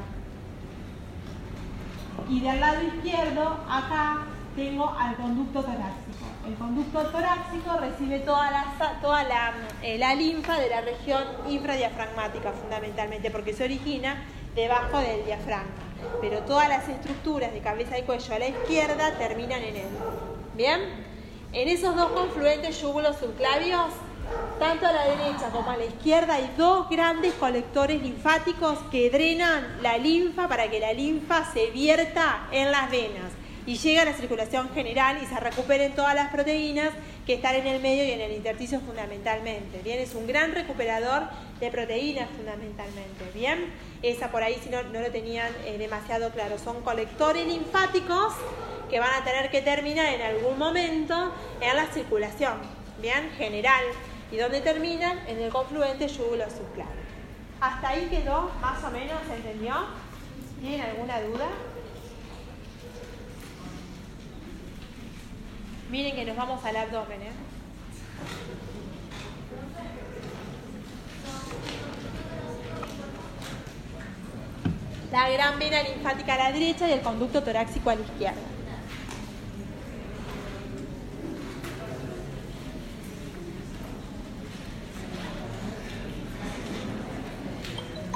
Y del lado izquierdo, acá, tengo al conducto torácico. El conducto torácico recibe toda la, toda eh, la, linfa de la región infradiafragmática fundamentalmente porque se origina debajo del diafragma. Pero todas las estructuras de cabeza y cuello a la izquierda terminan en él. ¿Bien? En esos dos confluentes yúgulos subclavios, tanto a la derecha como a la izquierda, hay dos grandes colectores linfáticos que drenan la linfa para que la linfa se vierta en las venas y llega a la circulación general y se recuperen todas las proteínas que están en el medio y en el intersticio fundamentalmente. Bien, es un gran recuperador de proteínas fundamentalmente. Bien, esa por ahí si no, no lo tenían eh, demasiado claro. Son colectores linfáticos que van a tener que terminar en algún momento en la circulación, bien, general. ¿Y dónde terminan? En el confluente yugulo subclave. Hasta ahí quedó, más o menos, ¿se entendió? ¿Tienen alguna duda? Miren que nos vamos al abdomen, ¿eh? La gran vena linfática a la derecha y el conducto torácico a la izquierda.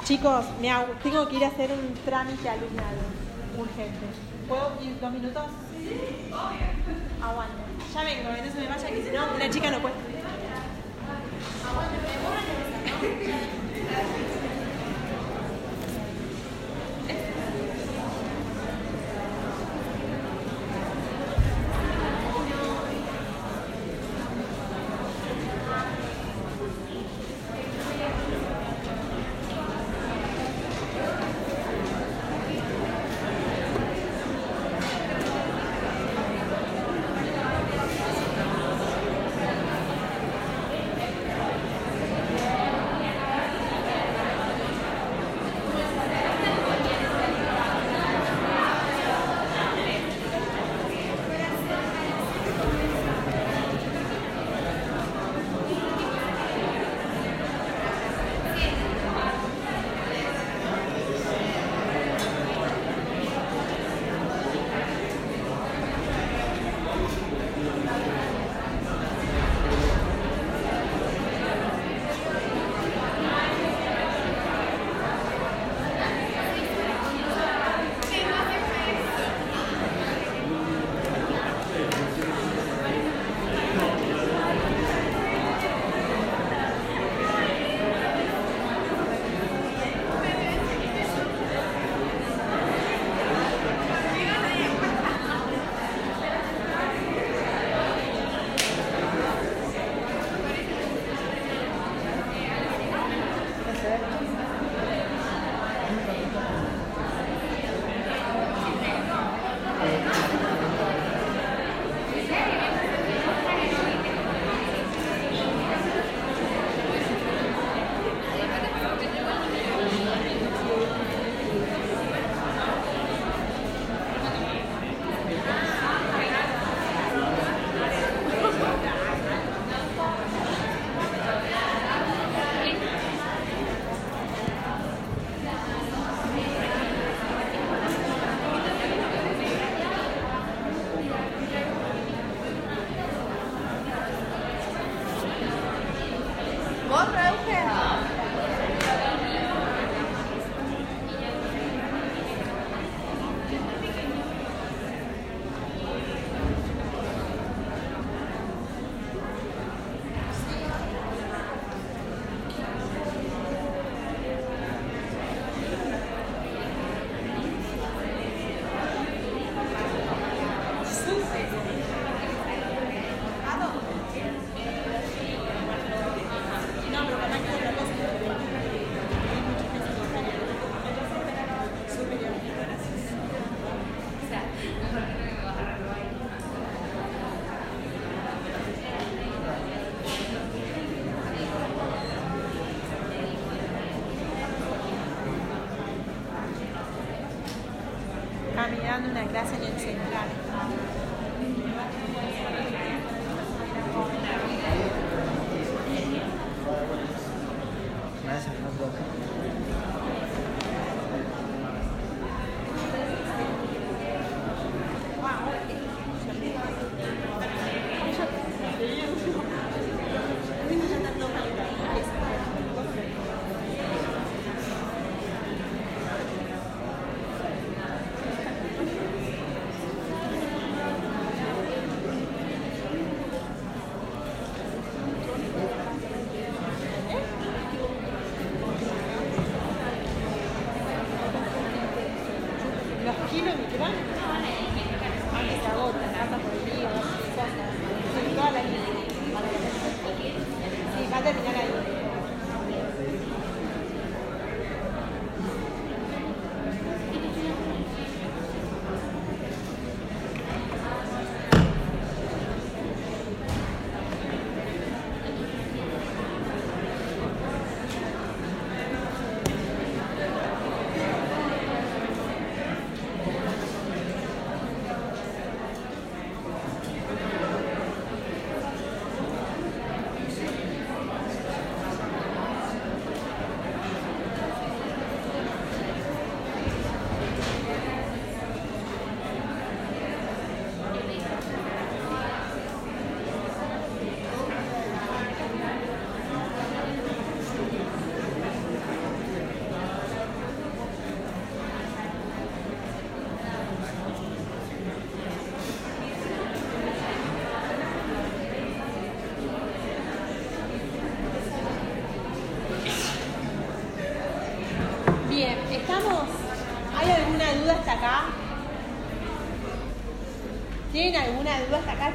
Chicos, tengo que ir a hacer un trámite alumnado urgente. ¿Puedo ir dos minutos? Sí, obvio. Aguante. Ya vengo, que se me vaya, que si no, una chica no puede. Aguante, me.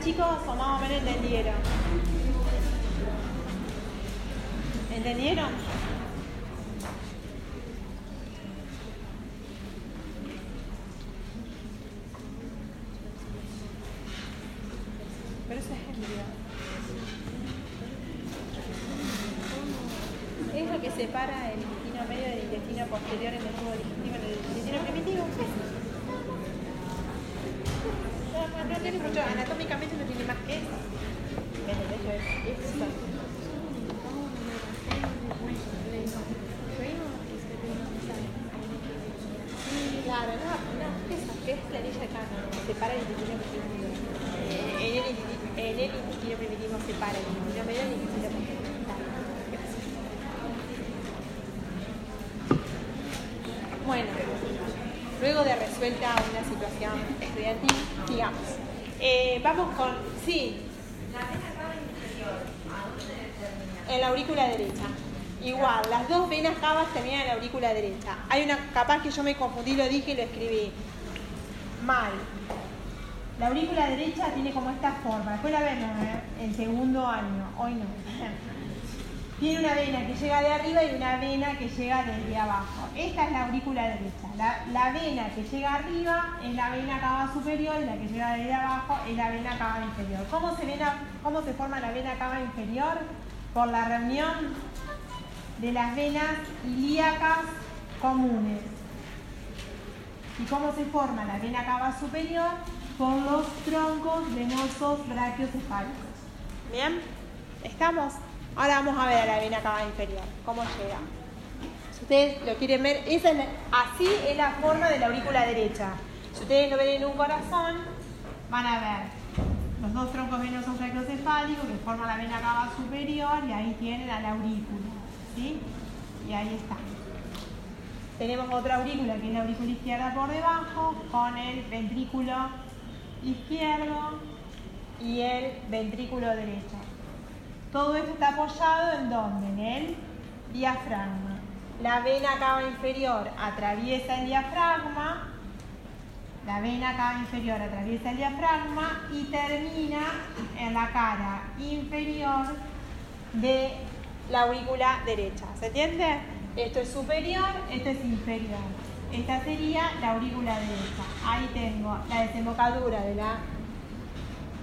Chicos? Yo me confundí, lo dije y lo escribí. Mal. La aurícula derecha tiene como esta forma. Después la vemos ¿eh? en segundo año. Hoy no tiene una vena que llega de arriba y una vena que llega desde abajo. Esta es la aurícula derecha. La, vena que llega arriba es la vena cava superior y la que llega desde abajo es la vena cava inferior. ¿Cómo se, cómo se forma la vena cava inferior? Por la reunión de las venas ilíacas comunes. ¿Y cómo se forma la vena cava superior? Con los troncos venosos brachiocefálicos. ¿Bien? ¿Estamos? Ahora vamos a ver a la vena cava inferior, cómo llega. Si ustedes lo quieren ver, así es la forma de la aurícula derecha. Si ustedes lo ven en un corazón, van a ver los dos troncos venosos brachiocefálicos que forman la vena cava superior y ahí tienen a la aurícula. ¿sí? Y ahí está. Tenemos otra aurícula que es la aurícula izquierda por debajo con el ventrículo izquierdo y el ventrículo derecho. Todo esto está apoyado en dónde? En el diafragma. La vena cava inferior atraviesa el diafragma, la vena cava inferior atraviesa el diafragma y termina en la cara inferior de la aurícula derecha. ¿Se entiende? Esto es superior, esto es inferior. Esta sería la aurícula derecha. Ahí tengo la desembocadura de la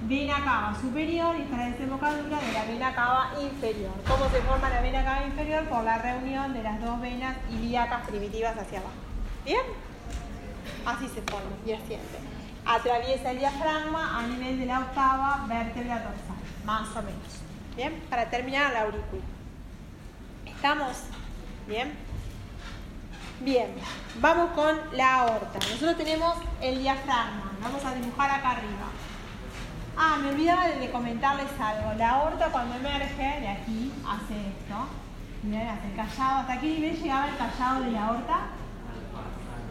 vena cava superior y la desembocadura de la vena cava inferior. ¿Cómo se forma la vena cava inferior? Por la reunión de las dos venas ilíacas primitivas hacia abajo. ¿Bien? Así se forma y asciende. Atraviesa el diafragma a nivel de la octava vértebra dorsal, más o menos. Bien, para terminar la aurícula. ¿Estamos? Bien. Bien, vamos con la aorta. Nosotros tenemos el diafragma. Vamos a dibujar acá arriba. Ah, me olvidaba de comentarles algo. La aorta cuando emerge de aquí hace esto. Miren, el callado. ¿Hasta qué nivel llegaba el callado de la aorta?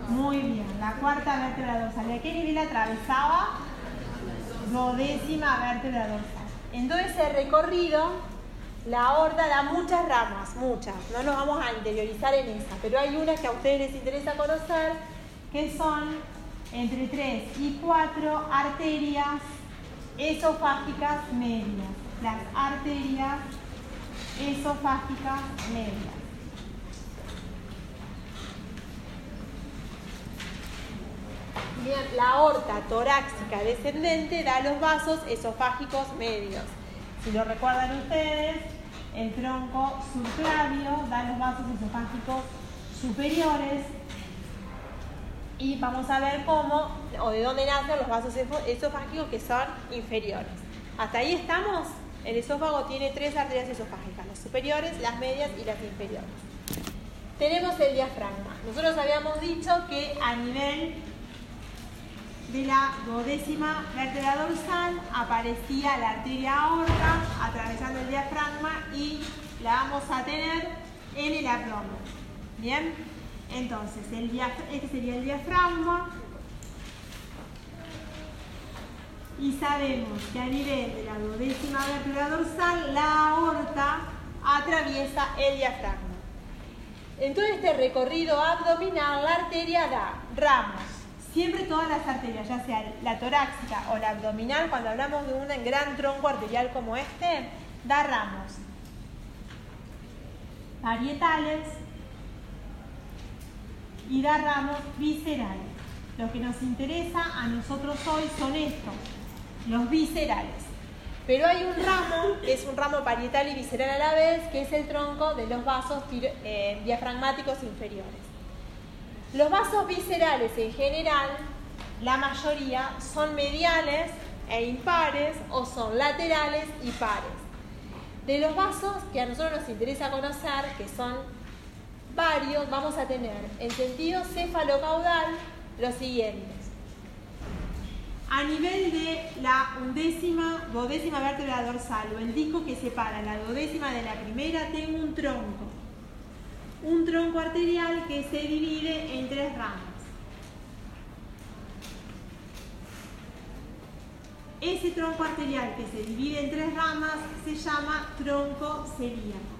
Muy bien. La cuarta vértebra dorsal. ¿De qué nivel atravesaba? Duodécima vértebra dorsal. Entonces ese recorrido, la aorta da muchas ramas, muchas. No nos vamos a interiorizar en esa, pero hay unas que a ustedes les interesa conocer, que son entre 3 y 4 arterias esofágicas medias. Las arterias esofágicas medias. Bien, la aorta torácica descendente da los vasos esofágicos medios. Si lo recuerdan ustedes, el tronco subclavio da los vasos esofágicos superiores y vamos a ver cómo o de dónde nacen los vasos esofágicos que son inferiores. Hasta ahí estamos. El esófago tiene tres arterias esofágicas, las superiores, las medias y las inferiores. Tenemos el diafragma. Nosotros habíamos dicho que a nivel de la duodécima vértebra dorsal aparecía la arteria aorta atravesando el diafragma y la vamos a tener en el abdomen. Bien, entonces este sería el diafragma y sabemos que a nivel de la duodécima vértebra dorsal la aorta atraviesa el diafragma. En todo este recorrido abdominal la arteria da ramos. Siempre todas las arterias, ya sea la torácica o la abdominal, cuando hablamos de un gran tronco arterial como este, da ramos parietales y da ramos viscerales. Lo que nos interesa a nosotros hoy son estos, los viscerales. Pero hay un ramo, que es un ramo parietal y visceral a la vez, que es el tronco de los vasos eh, diafragmáticos inferiores. Los vasos viscerales en general, la mayoría son mediales e impares o son laterales y pares. De los vasos que a nosotros nos interesa conocer, que son varios, vamos a tener en sentido cefalocaudal los siguientes. A nivel de la undécima, duodécima vértebra dorsal o el disco que separa la duodécima de la primera, tengo un tronco. Un tronco arterial que se divide en tres ramas. Ese tronco arterial que se divide en tres ramas se llama tronco celíaco.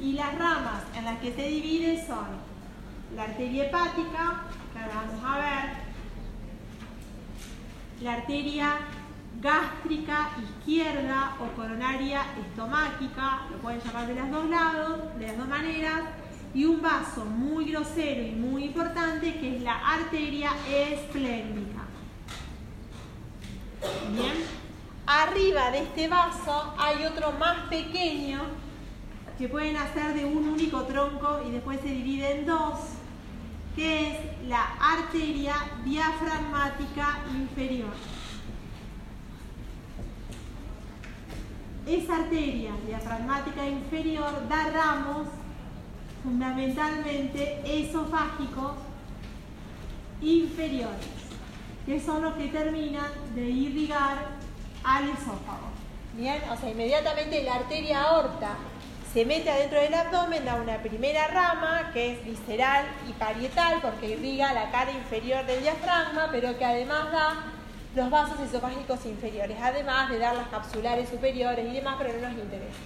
Y las ramas en las que se divide son la arteria hepática, que vamos a ver, la arteria gástrica izquierda o coronaria estomáquica, lo pueden llamar de los dos lados, de las dos maneras, y un vaso muy grosero y muy importante que es la arteria esplénica. Bien, arriba de este vaso hay otro más pequeño que pueden hacer de un único tronco y después se divide en dos, que es la arteria diafragmática inferior. Esa arteria diafragmática inferior da ramos fundamentalmente esofágicos inferiores, que son los que terminan de irrigar al esófago. Bien, o sea, inmediatamente la arteria aorta se mete adentro del abdomen, da una primera rama que es visceral y parietal porque irriga la cara inferior del diafragma, pero que además da los vasos esofágicos inferiores, además de dar las capsulares superiores y demás, pero no nos interesa.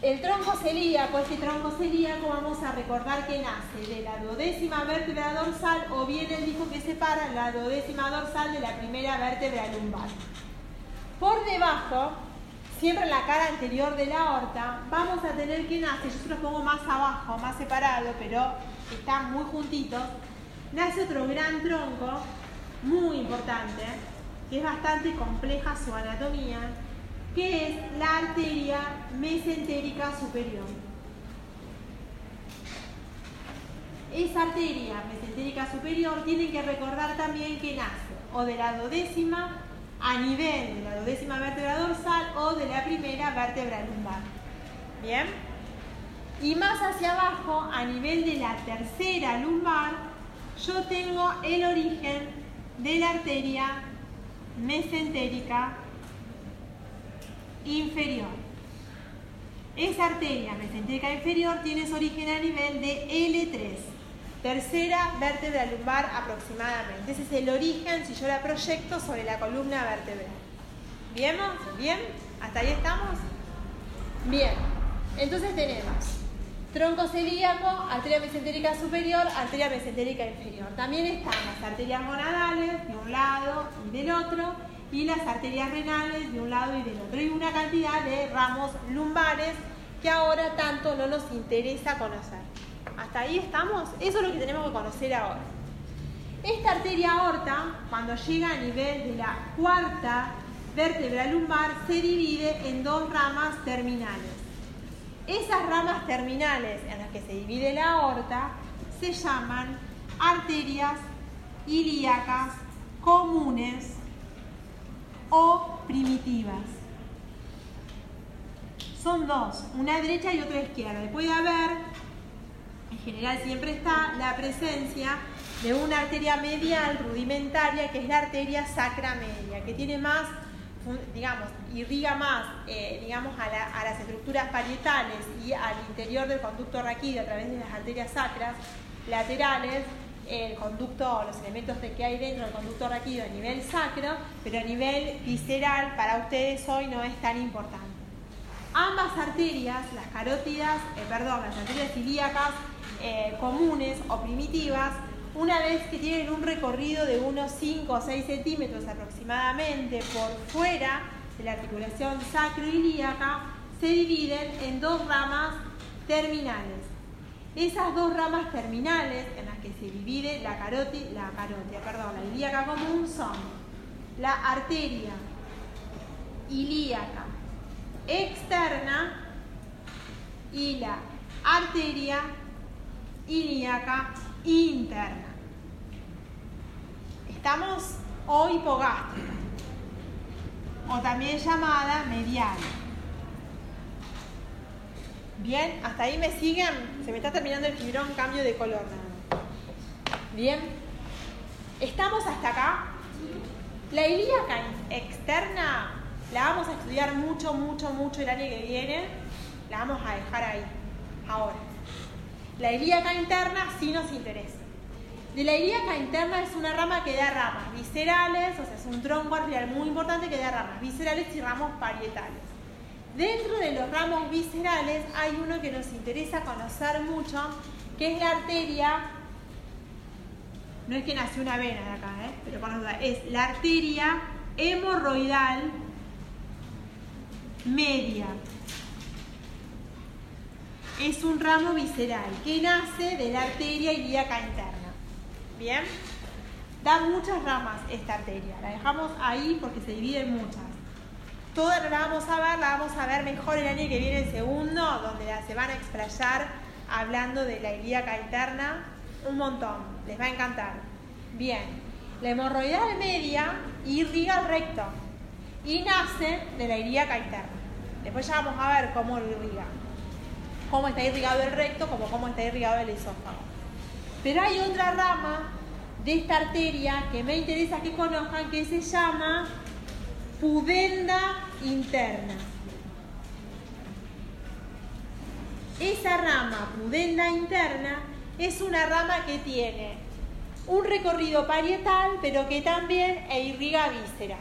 El tronco celíaco, este tronco celíaco vamos a recordar que nace de la duodécima vértebra dorsal o bien el disco que separa la duodécima dorsal de la primera vértebra lumbar. Por debajo siempre en la cara anterior de la aorta, vamos a tener que nace, yo se los pongo más abajo, más separado, pero están muy juntitos, nace otro gran tronco, muy importante, que es bastante compleja su anatomía, que es la arteria mesentérica superior. esa arteria mesentérica superior tienen que recordar también que nace o de la duodécima a nivel de la duodécima vértebra dorsal o de la primera vértebra lumbar. ¿Bien? Y más hacia abajo, a nivel de la tercera lumbar, yo tengo el origen de la arteria mesentérica inferior. Esa arteria mesentérica inferior tiene su origen a nivel de L3 tercera vértebra lumbar aproximadamente. Ese es el origen si yo la proyecto sobre la columna vertebral. ¿Viemos? ¿Bien? ¿Hasta ahí estamos? Bien. Entonces tenemos tronco celíaco, arteria mesentérica superior, arteria mesentérica inferior. También están las arterias gonadales de un lado y del otro y las arterias renales de un lado y del otro. Y una cantidad de ramos lumbares que ahora tanto no nos interesa conocer. ¿Hasta ahí estamos? Eso es lo que tenemos que conocer ahora. Esta arteria aorta, cuando llega a nivel de la cuarta vértebra lumbar, se divide en dos ramas terminales. Esas ramas terminales en las que se divide la aorta se llaman arterias ilíacas comunes o primitivas. Son dos, una derecha y otra izquierda. Puede haber en general siempre está la presencia de una arteria medial rudimentaria que es la arteria sacra media, que tiene más, digamos, irriga más, eh, digamos, a, las estructuras parietales y al interior del conducto raquídeo a través de las arterias sacras laterales, el conducto, los elementos que hay dentro del conducto raquídeo a nivel sacro, pero a nivel visceral para ustedes hoy no es tan importante. Ambas arterias, las carótidas, eh, perdón, las arterias ilíacas eh, comunes o primitivas, una vez que tienen un recorrido de unos 5 o 6 centímetros aproximadamente por fuera de la articulación sacroilíaca, se dividen en dos ramas terminales. Esas dos ramas terminales en las que se divide la carótida, la ilíaca común son la arteria ilíaca externa y la arteria ilíaca interna. Estamos o hipogástrica, o también llamada medial. Bien, hasta ahí me siguen. Se me está terminando el fibrón, cambio de color. Bien, estamos hasta acá. La ilíaca externa la vamos a estudiar mucho, mucho, mucho el año que viene. La vamos a dejar ahí, ahora. La ilíaca interna sí nos interesa. De la ilíaca interna es una rama que da ramas viscerales, o sea, es un tronco arterial muy importante que da ramas viscerales y ramos parietales. Dentro de los ramos viscerales hay uno que nos interesa conocer mucho, que es la arteria, no es que nació una vena de acá, ¿eh? pero es la arteria hemorroidal media es un ramo visceral que nace de la arteria ilíaca interna. ¿Bien? Da muchas ramas esta arteria. La dejamos ahí porque se dividen muchas. Todas la vamos a ver, la vamos a ver mejor el año que viene, el segundo, donde se van a explayar hablando de la ilíaca interna un montón. Les va a encantar. Bien. La hemorroidal media irriga el recto y nace de la ilíaca interna. Después ya vamos a ver cómo irriga cómo está irrigado el recto como cómo está irrigado el esófago. Pero hay otra rama de esta arteria que me interesa que conozcan que se llama pudenda interna. Esa rama pudenda interna es una rama que tiene un recorrido parietal, pero que también e irriga vísceras.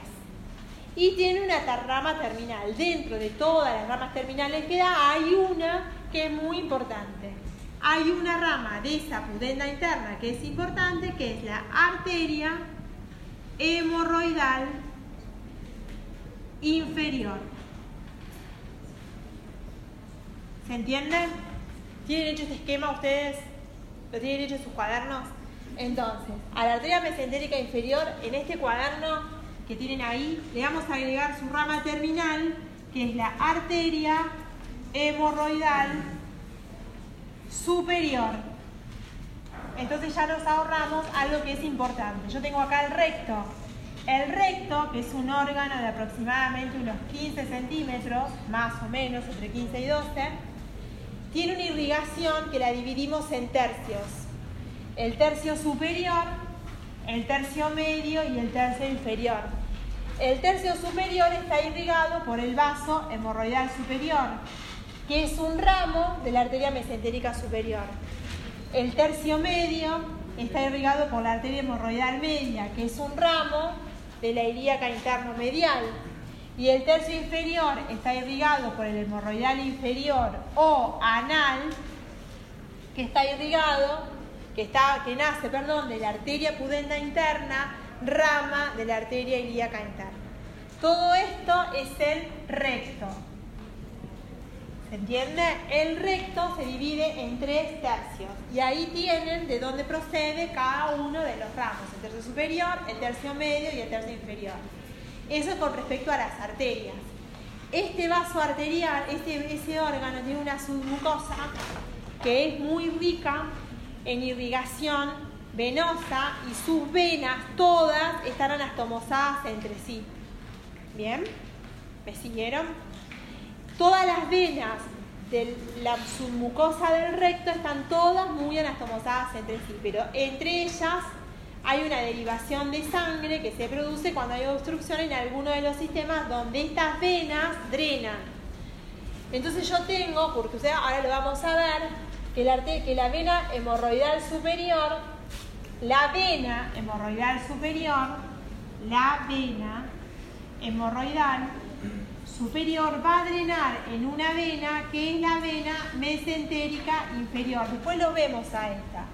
Y tiene una rama terminal. Dentro de todas las ramas terminales que da, hay una que es muy importante. Hay una rama de esa pudenda interna que es importante, que es la arteria hemorroidal inferior. ¿Se entiende? ¿Tienen hecho este esquema ustedes? ¿Lo tienen hecho en sus cuadernos? Entonces, a la arteria mesentérica inferior, en este cuaderno que tienen ahí, le vamos a agregar su rama terminal, que es la arteria hemorroidal superior. entonces ya nos ahorramos algo que es importante. Yo tengo acá el recto. El recto, que es un órgano de aproximadamente unos 15 centímetros, más o menos, entre 15 y 12, tiene una irrigación que la dividimos en tercios. El tercio superior, el tercio medio y el tercio inferior. El tercio superior está irrigado por el vaso hemorroidal superior, que es un ramo de la arteria mesentérica superior. El tercio medio está irrigado por la arteria hemorroidal media, que es un ramo de la ilíaca interno medial. Y el tercio inferior está irrigado por el hemorroidal inferior o anal, que está irrigado, que, está, que nace, perdón, de la arteria pudenda interna, rama de la arteria ilíaca interna. Todo esto es el recto. ¿Se entiende? El recto se divide en tres tercios y ahí tienen de dónde procede cada uno de los ramos, el tercio superior, el tercio medio y el tercio inferior. Eso es con respecto a las arterias. Este vaso arterial, este, ese órgano tiene una submucosa que es muy rica en irrigación venosa y sus venas todas están anastomosadas entre sí. ¿Bien? ¿Me siguieron? Todas las venas de la submucosa del recto están todas muy anastomosadas entre sí, pero entre ellas hay una derivación de sangre que se produce cuando hay obstrucción en alguno de los sistemas donde estas venas drenan. Entonces yo tengo, porque ahora lo vamos a ver, que la, que la vena hemorroidal superior, la vena hemorroidal superior, la vena hemorroidal superior va a drenar en una vena que es la vena mesentérica inferior. Después lo vemos a esta,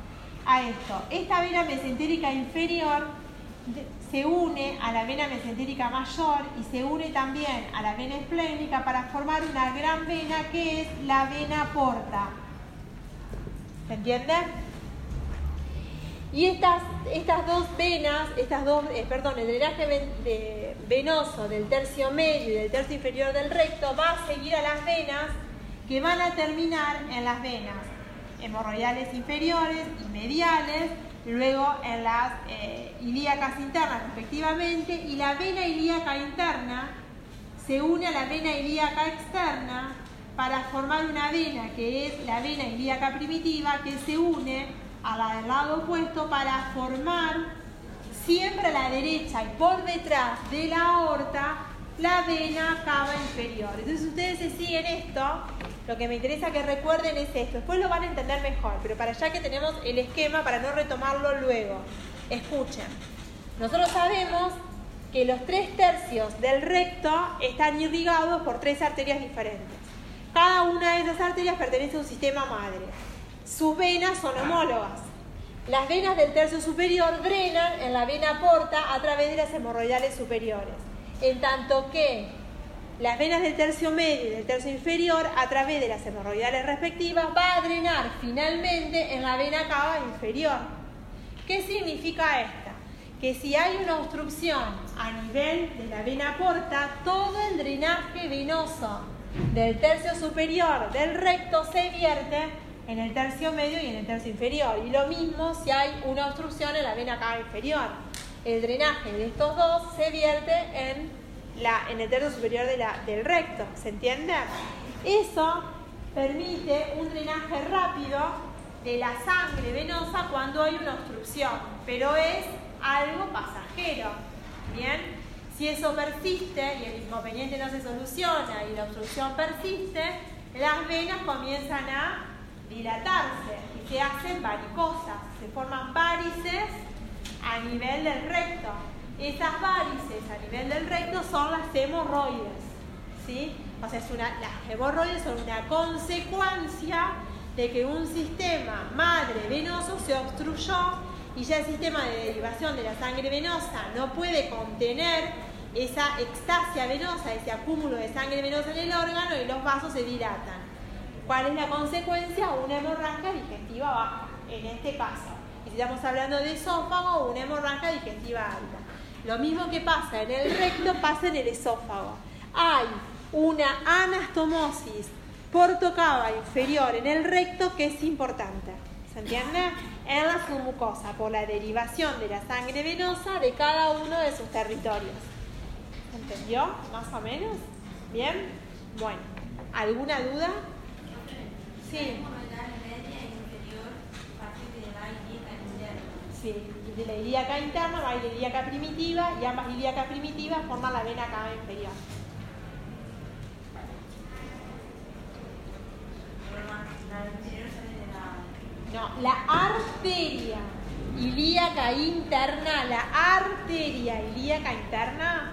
a esto. Esta vena mesentérica inferior se une a la vena mesentérica mayor y se une también a la vena esplénica para formar una gran vena que es la vena porta. ¿Se entiende? Y estas, estas dos venas, estas dos, eh, perdón, el drenaje venoso del tercio medio y del tercio inferior del recto va a seguir a las venas que van a terminar en las venas hemorroidales inferiores y mediales, luego en las eh, ilíacas internas respectivamente, y la vena ilíaca interna se une a la vena ilíaca externa para formar una vena que es la vena ilíaca primitiva que se une a la del lado opuesto para formar siempre a la derecha y por detrás de la aorta la vena cava inferior. Entonces ustedes siguen esto, lo que me interesa que recuerden es esto, después lo van a entender mejor, pero para allá que tenemos el esquema para no retomarlo luego. Escuchen, nosotros sabemos que los tres tercios del recto están irrigados por tres arterias diferentes. Cada una de esas arterias pertenece a un sistema madre sus venas son homólogas. Las venas del tercio superior drenan en la vena porta a través de las hemorroidales superiores, en tanto que las venas del tercio medio y del tercio inferior a través de las hemorroidales respectivas va a drenar finalmente en la vena cava inferior. ¿Qué significa esta? Que si hay una obstrucción a nivel de la vena porta, todo el drenaje venoso del tercio superior del recto se vierte en el tercio medio y en el tercio inferior. Y lo mismo si hay una obstrucción en la vena cava inferior. El drenaje de estos dos se vierte en, la, en el tercio superior del recto. ¿Se entiende? Eso permite un drenaje rápido de la sangre venosa cuando hay una obstrucción, pero es algo pasajero. Bien, si eso persiste y el inconveniente no se soluciona y la obstrucción persiste, las venas comienzan a dilatarse y se hacen varicosas, se forman varices a nivel del recto. Esas varices a nivel del recto son las hemorroides. ¿sí? O sea, las hemorroides son una consecuencia de que un sistema madre venoso se obstruyó y ya el sistema de derivación de la sangre venosa no puede contener esa extasia venosa, ese acúmulo de sangre venosa en el órgano y los vasos se dilatan. ¿Cuál es la consecuencia? Una hemorragia digestiva baja, en este caso. Si estamos hablando de esófago, una hemorragia digestiva alta. Lo mismo que pasa en el recto pasa en el esófago. Hay una anastomosis portocava inferior en el recto que es importante. ¿Se entiende? En la submucosa, por la derivación de la sangre venosa de cada uno de sus territorios. ¿Se entendió? Más o menos. ¿Bien? Bueno, ¿alguna duda? Sí. Sí, de la ilíaca interna va a la ilíaca primitiva y ambas ilíacas primitivas forman la vena cava inferior. No, la arteria ilíaca interna, la arteria ilíaca interna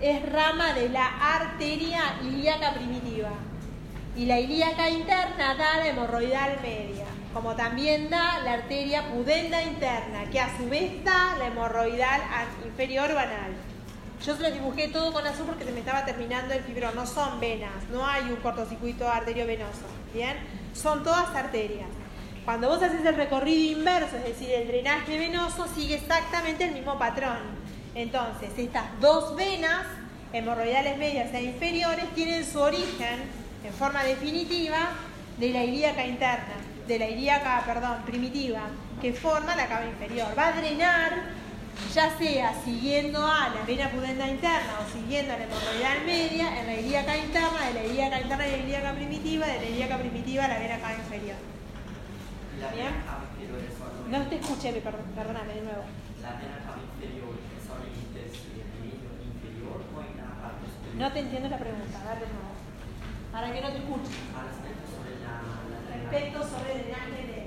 es rama de la arteria ilíaca primitiva. Y la ilíaca interna da la hemorroidal media, como también da la arteria pudenda interna, que a su vez da la hemorroidal inferior o anal. Yo se lo dibujé todo con azul porque se me estaba terminando el fibrón. No son venas, no hay un cortocircuito arteriovenoso. ¿Bien? Son todas arterias. Cuando vos haces el recorrido inverso, es decir, el drenaje venoso, sigue exactamente el mismo patrón. Entonces, estas dos venas, hemorroidales medias e inferiores, tienen su origen, en forma definitiva, de la ilíaca interna, de la ilíaca, perdón, primitiva, que forma la cava inferior. Va a drenar, ya sea siguiendo a la vena pudenda interna o siguiendo a la hemorroidal media, en la ilíaca interna, de la ilíaca interna y la ilíaca primitiva, de la ilíaca primitiva a la vena cava inferior. ¿Bien? No te escuché, perdóname de nuevo. La vena cava inferior es inferior o en la. No te entiendo la pregunta, a ver de nuevo. Para que no te escuche. Al respecto sobre el drenaje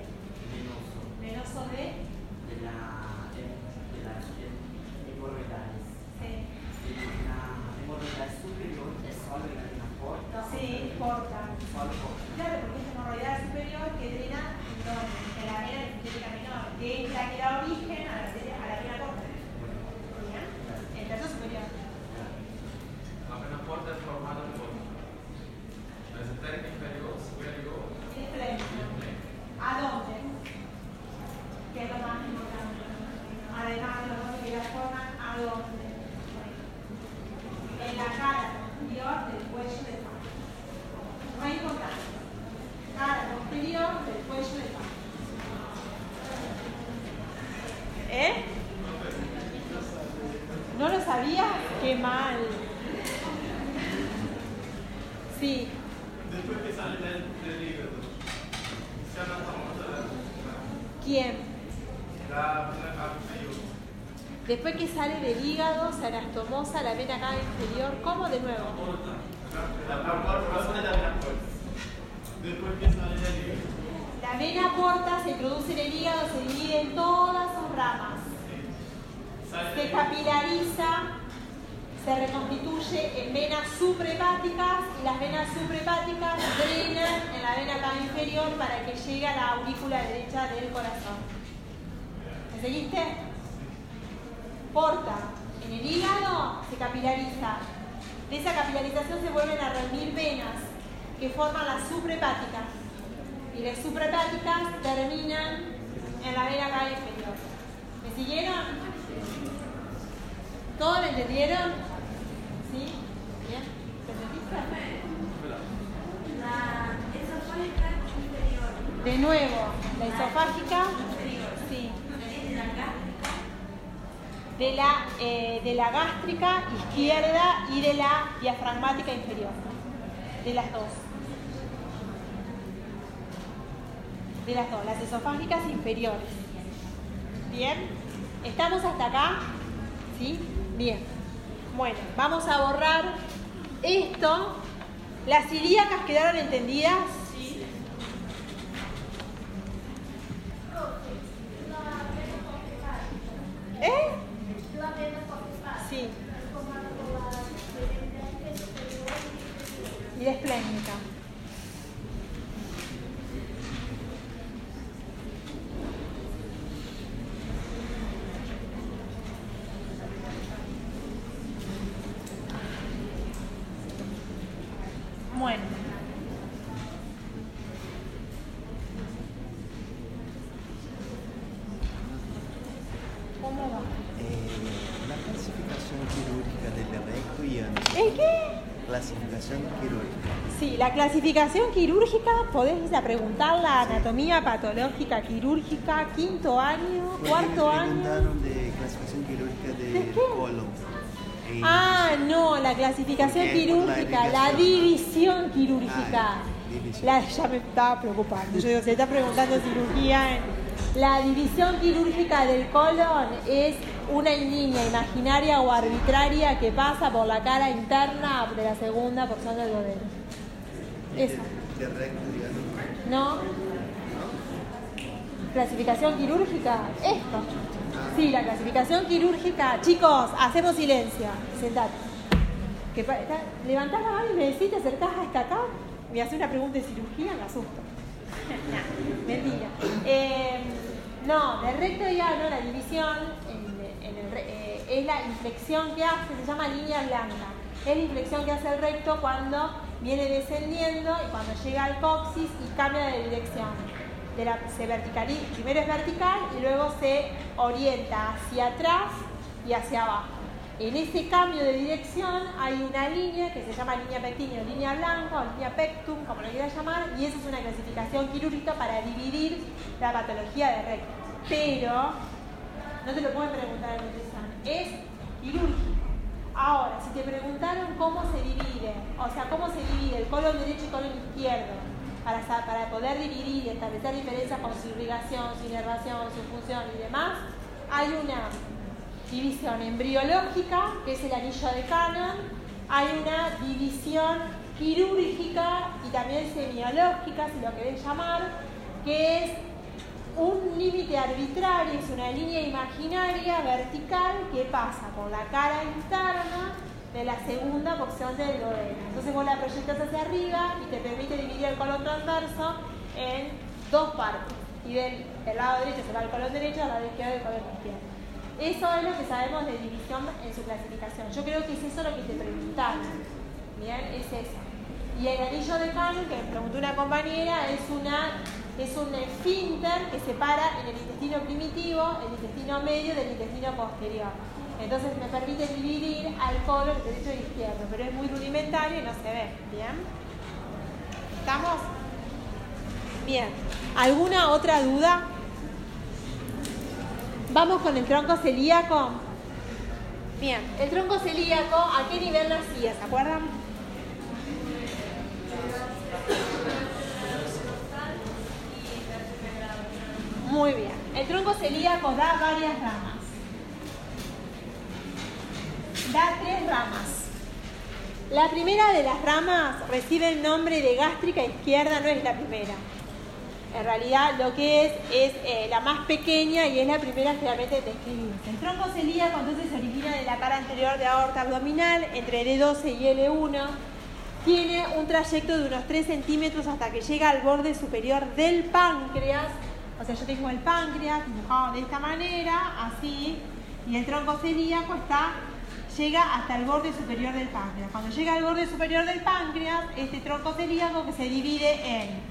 izquierda y de la diafragmática inferior. De las dos. De las dos, las esofágicas inferiores. ¿Bien? ¿Estamos hasta acá? ¿Sí? Bien. Bueno, vamos a borrar esto. ¿Las ilíacas quedaron entendidas? ¿Eh? Sí. Bueno. ¿Cómo va? Eh, la classificazione chirurgica del recto y. ¿El qué? clasificación quirúrgica. Sí, la clasificación quirúrgica, podés ir a preguntar la anatomía patológica quirúrgica, quinto año, cuarto me año. de clasificación quirúrgica ¿De qué? colon. E Ah, no, la clasificación quirúrgica, la división quirúrgica. Ah, división. La, ya me estaba preocupando. Yo digo, se está preguntando cirugía. en- La división quirúrgica del colon es una línea imaginaria o arbitraria que pasa por la cara interna de la segunda porción del. Eso. De recto, digamos. ¿No? Clasificación quirúrgica, esto. Sí, la clasificación quirúrgica. Chicos, hacemos silencio. Sentate. Que está- levantás la mano y me decís, te acercás hasta acá. Me hace una pregunta de cirugía, me asusto. Nah, mentira. Eh, no, de recto y ano, la división en- en el re- eh, es la inflexión que hace, se llama línea blanca. Es la inflexión que hace el recto cuando viene descendiendo y cuando llega al coxis y cambia de dirección. Se verticaliza, primero es vertical y luego se orienta hacia atrás y hacia abajo. En ese cambio de dirección hay una línea que se llama línea pectínea o línea blanca línea pectum, como lo quieras llamar, y esa es una clasificación quirúrgica para dividir la patología de recto. Pero, no te lo pueden preguntar en examen, es quirúrgico. Ahora, si te preguntaron cómo se divide, o sea, cómo se divide el colon derecho y colon izquierdo, para, para poder dividir y establecer diferencias con su irrigación, su inervación, su función y demás, hay una división embriológica, que es el anillo de Cannon, hay una división quirúrgica y también semiológica, si lo querés llamar, que es un límite arbitrario, es una línea imaginaria vertical que pasa por la cara interna de la segunda porción del duodeno. Entonces vos la proyectas hacia arriba y te permite dividir el colon transverso en dos partes. Y del, lado derecho se va el colon derecho, del lado izquierdo el colon izquierdo. Eso es lo que sabemos de división en su clasificación. Yo creo que es eso lo que te preguntaron. Bien, es eso. Y el anillo de Cannon, que me preguntó una compañera, es, una, es un esfínter que separa en el intestino primitivo, el intestino medio del intestino posterior. Entonces me permite dividir al colon derecho e izquierdo, pero es muy rudimentario y no se ve. ¿Bien? ¿Estamos? Bien. ¿Alguna otra duda? Vamos con el tronco celíaco. Bien, el tronco celíaco, ¿a qué nivel nacía? ¿Se acuerdan? Muy bien. El tronco celíaco da varias ramas. Da tres ramas. La primera de las ramas recibe el nombre de gástrica izquierda, no es la primera. En realidad lo que es es eh, la más pequeña y es la primera generalmente en describirse. El tronco celíaco entonces se origina de la cara anterior de aorta abdominal entre L12 y L1. Tiene un trayecto de unos 3 centímetros hasta que llega al borde superior del páncreas. O sea, yo tengo el páncreas dibujado de esta manera, así, y el tronco celíaco está, llega hasta el borde superior del páncreas. Cuando llega al borde superior del páncreas, este tronco celíaco que se divide en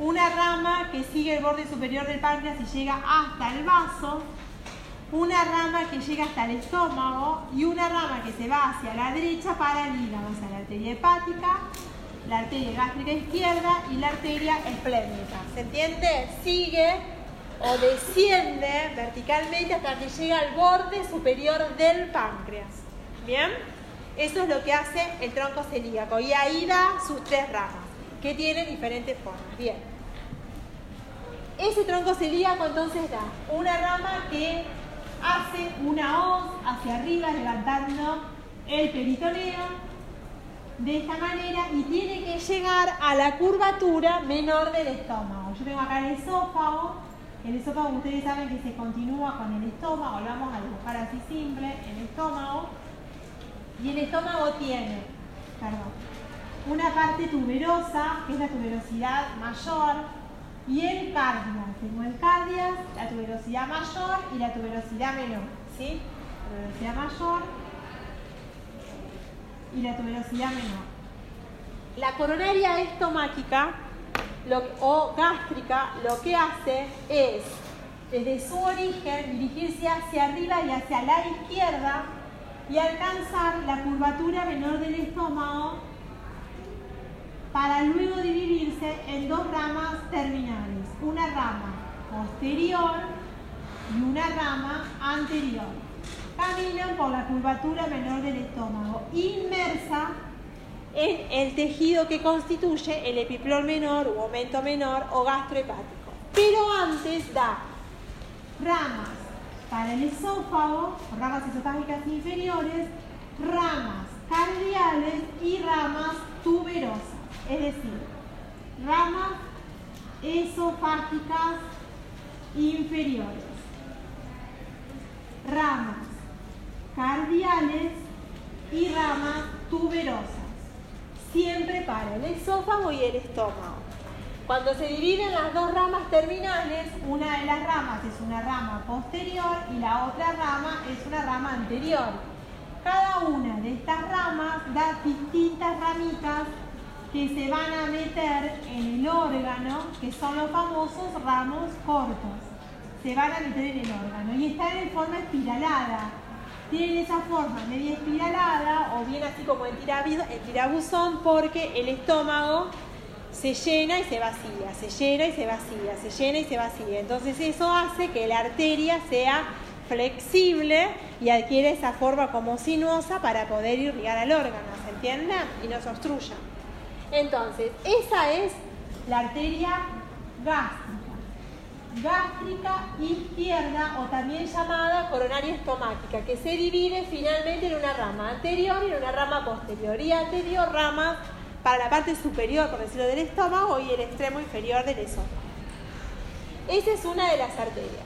una rama que sigue el borde superior del páncreas y llega hasta el vaso, una rama que llega hasta el estómago y una rama que se va hacia la derecha para el hígado, o sea, la arteria hepática, la arteria gástrica izquierda y la arteria esplénica. ¿Se entiende? Sigue o desciende verticalmente hasta que llega al borde superior del páncreas. ¿Bien? Eso es lo que hace el tronco celíaco y ahí da sus tres ramas, que tienen diferentes formas. Bien. Ese tronco celíaco entonces da una rama que hace una hoz hacia arriba levantando el peritoneo de esta manera y tiene que llegar a la curvatura menor del estómago. Yo tengo acá el esófago, el esófago ustedes saben que se continúa con el estómago, lo vamos a dibujar así simple, el estómago. Y el estómago tiene, una parte tuberosa, que es la tuberosidad mayor, y el cardias. Tengo el cardias, la tuberosidad mayor y la tuberosidad menor. ¿sí? La tuberosidad mayor y la tuberosidad menor. La coronaria estomáquica lo- o gástrica lo que hace es, desde su origen, dirigirse hacia arriba y hacia la izquierda y alcanzar la curvatura menor del estómago para luego dividirse en dos ramas terminales, una rama posterior y una rama anterior. Caminan por la curvatura menor del estómago, inmersa en el tejido que constituye el epiplor menor u aumento menor o gastrohepático. Pero antes da ramas para el esófago, ramas esofágicas inferiores, ramas cardiales y ramas tuberosas es decir, ramas esofágicas inferiores, ramas y ramas tuberosas, siempre para el esófago y el estómago. Cuando se dividen las dos ramas terminales, una de las ramas es una rama posterior y la otra rama es una rama anterior. Cada una de estas ramas da distintas ramitas que se van a meter en el órgano, que son los famosos ramos cortos. Se van a meter en el órgano y están en forma espiralada. Tienen esa forma media espiralada o bien así como en tirabuzón porque el estómago se llena y se vacía, se llena y se vacía, se llena y se vacía. Entonces eso hace que la arteria sea flexible y adquiere esa forma como sinuosa para poder irrigar al órgano, ¿se entiende? Y no se obstruya. Entonces, esa es la arteria gástrica. Gástrica izquierda o también llamada coronaria estomática, que se divide finalmente en una rama anterior y en una rama posterior. Y anterior rama para la parte superior, por decirlo, del estómago y el extremo inferior del esófago. Esa es una de las arterias.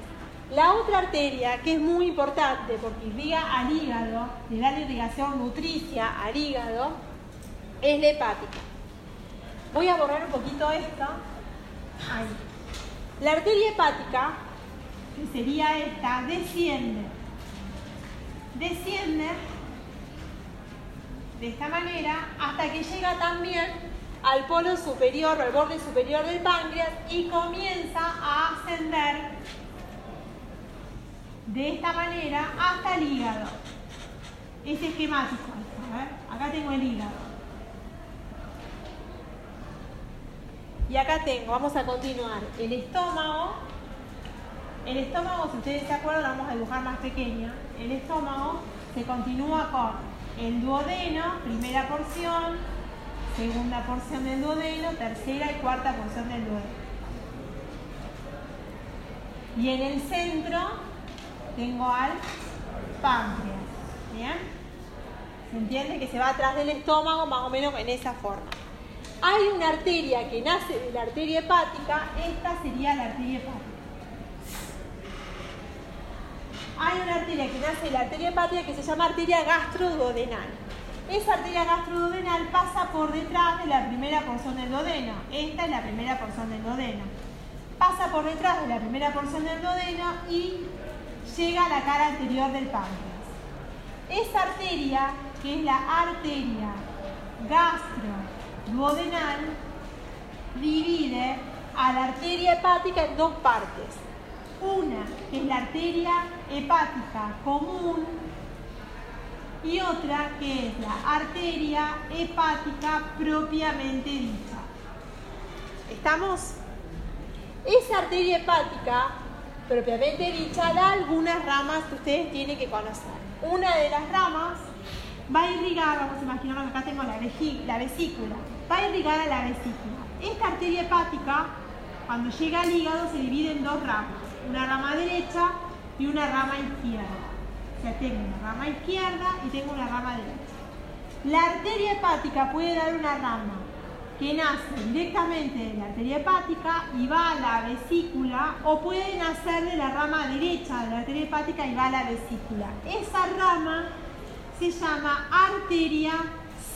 La otra arteria, que es muy importante porque irriga al hígado, le da la irrigación nutricia al hígado, es la hepática. Voy a borrar un poquito esta. Ahí. La arteria hepática, que sería esta, desciende. Desciende de esta manera hasta que llega también al polo superior, al borde superior del páncreas y comienza a ascender de esta manera hasta el hígado. Es esquemático. Acá tengo el hígado. Y acá tengo, vamos a continuar, el estómago. El estómago, si ustedes se acuerdan, vamos a dibujar más pequeño. El estómago se continúa con el duodeno, primera porción, segunda porción del duodeno, tercera y cuarta porción del duodeno. Y en el centro tengo al páncreas. ¿Bien? ¿Se entiende? Que se va atrás del estómago más o menos en esa forma. Hay una arteria que nace de la arteria hepática, esta sería la arteria hepática. Hay una arteria que nace de la arteria hepática que se llama arteria gastroduodenal. Esa arteria gastroduodenal pasa por detrás de la primera porción del duodeno. Esta es la primera porción del duodeno. Pasa por detrás de la primera porción del duodeno y llega a la cara anterior del páncreas. Esa arteria, que es la arteria gastro duodenal divide a la arteria hepática en dos partes. Una que es la arteria hepática común y otra que es la arteria hepática propiamente dicha. ¿Estamos? Esa arteria hepática propiamente dicha da algunas ramas que ustedes tienen que conocer. Una de las ramas va a irrigar, vamos a imaginar que acá tengo la, la vesícula, va a irrigar a la vesícula. Esta arteria hepática, cuando llega al hígado, se divide en dos ramas, una rama derecha y una rama izquierda. O sea, tengo una rama izquierda y tengo una rama derecha. La arteria hepática puede dar una rama que nace directamente de la arteria hepática y va a la vesícula o puede nacer de la rama derecha de la arteria hepática y va a la vesícula. Esa rama se llama arteria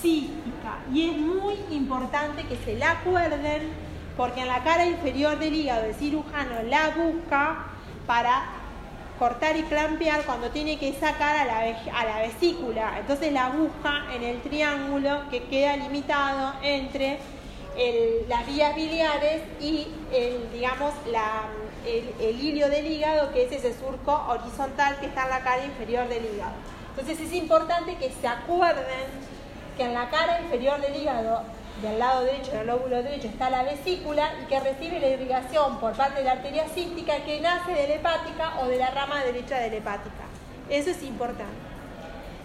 cística y es muy importante que se la acuerden porque en la cara inferior del hígado el cirujano la busca para cortar y clampear cuando tiene que sacar a la, a la vesícula. Entonces la busca en el triángulo que queda limitado entre las vías biliares y el, digamos, el, el, hilio del hígado, que es ese surco horizontal que está en la cara inferior del hígado. Entonces es importante que se acuerden que en la cara inferior del hígado, del lado derecho del lóbulo derecho, está la vesícula y que recibe la irrigación por parte de la arteria cística que nace de la hepática o de la rama derecha de la hepática. Eso es importante.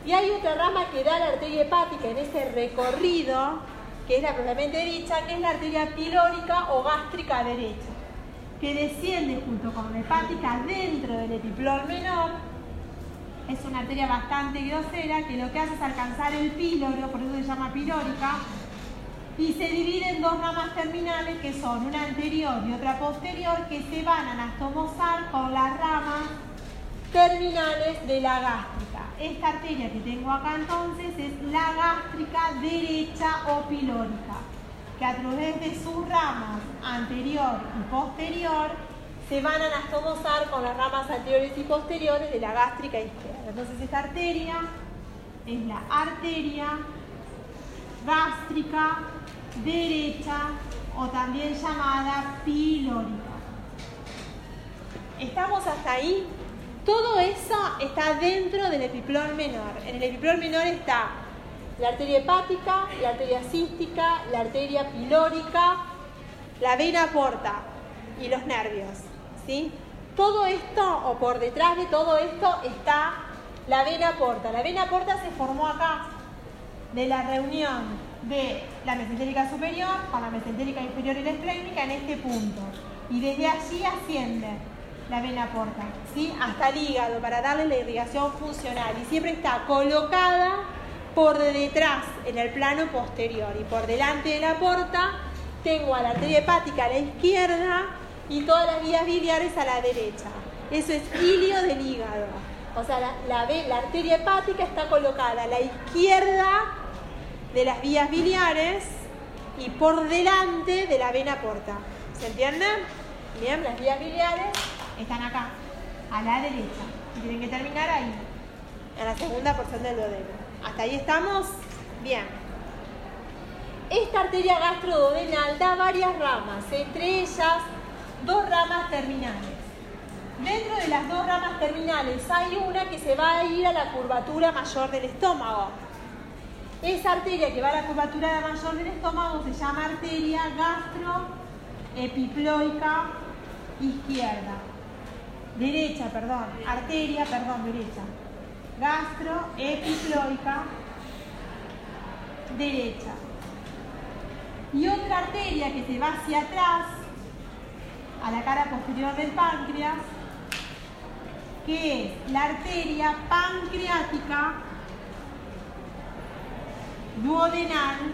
Y hay otra rama que da la arteria hepática en ese recorrido, que es la propiamente dicha, que es la arteria pilórica o gástrica derecha, que desciende junto con la hepática dentro del epiplor menor. Es una arteria bastante grosera que lo que hace es alcanzar el píloro, por eso se llama pilórica, y se divide en dos ramas terminales que son una anterior y otra posterior que se van a anastomosar con las ramas terminales de la gástrica. Esta arteria que tengo acá entonces es la gástrica derecha o pilórica, que a través de sus ramas anterior y posterior se van a anastomosar con las ramas anteriores y posteriores de la gástrica izquierda. Entonces esta arteria es la arteria gástrica derecha o también llamada pilórica. ¿Estamos hasta ahí? Todo eso está dentro del epiplón menor. En el epiplón menor está la arteria hepática, la arteria cística, la arteria pilórica, la vena porta y los nervios. Todo esto, o por detrás de todo esto, está la vena porta. La vena porta se formó acá, de la reunión de la mesentérica superior con la mesentérica inferior y la esplénica en este punto. Y desde allí asciende la vena porta, ¿sí? hasta el hígado para darle la irrigación funcional y siempre está colocada por detrás en el plano posterior y por delante de la porta tengo a la arteria hepática a la izquierda y todas las vías biliares a la derecha. Eso es ilio del hígado. O sea, la, la, la arteria hepática está colocada a la izquierda de las vías biliares y por delante de la vena porta. ¿Se entiende? Bien, las vías biliares están acá, a la derecha. Y tienen que terminar ahí, en la segunda porción del duodeno. ¿Hasta ahí estamos? Bien. Esta arteria gastroduodenal da varias ramas, entre ellas dos ramas terminales. Dentro de las dos ramas terminales hay una que se va a ir a la curvatura mayor del estómago. Esa arteria que va a la curvatura mayor del estómago se llama arteria gastroepiploica izquierda. Derecha, perdón. Arteria, perdón, derecha. Gastroepiploica derecha. Y otra arteria que se va hacia atrás, a la cara posterior del páncreas, que es la arteria pancreática duodenal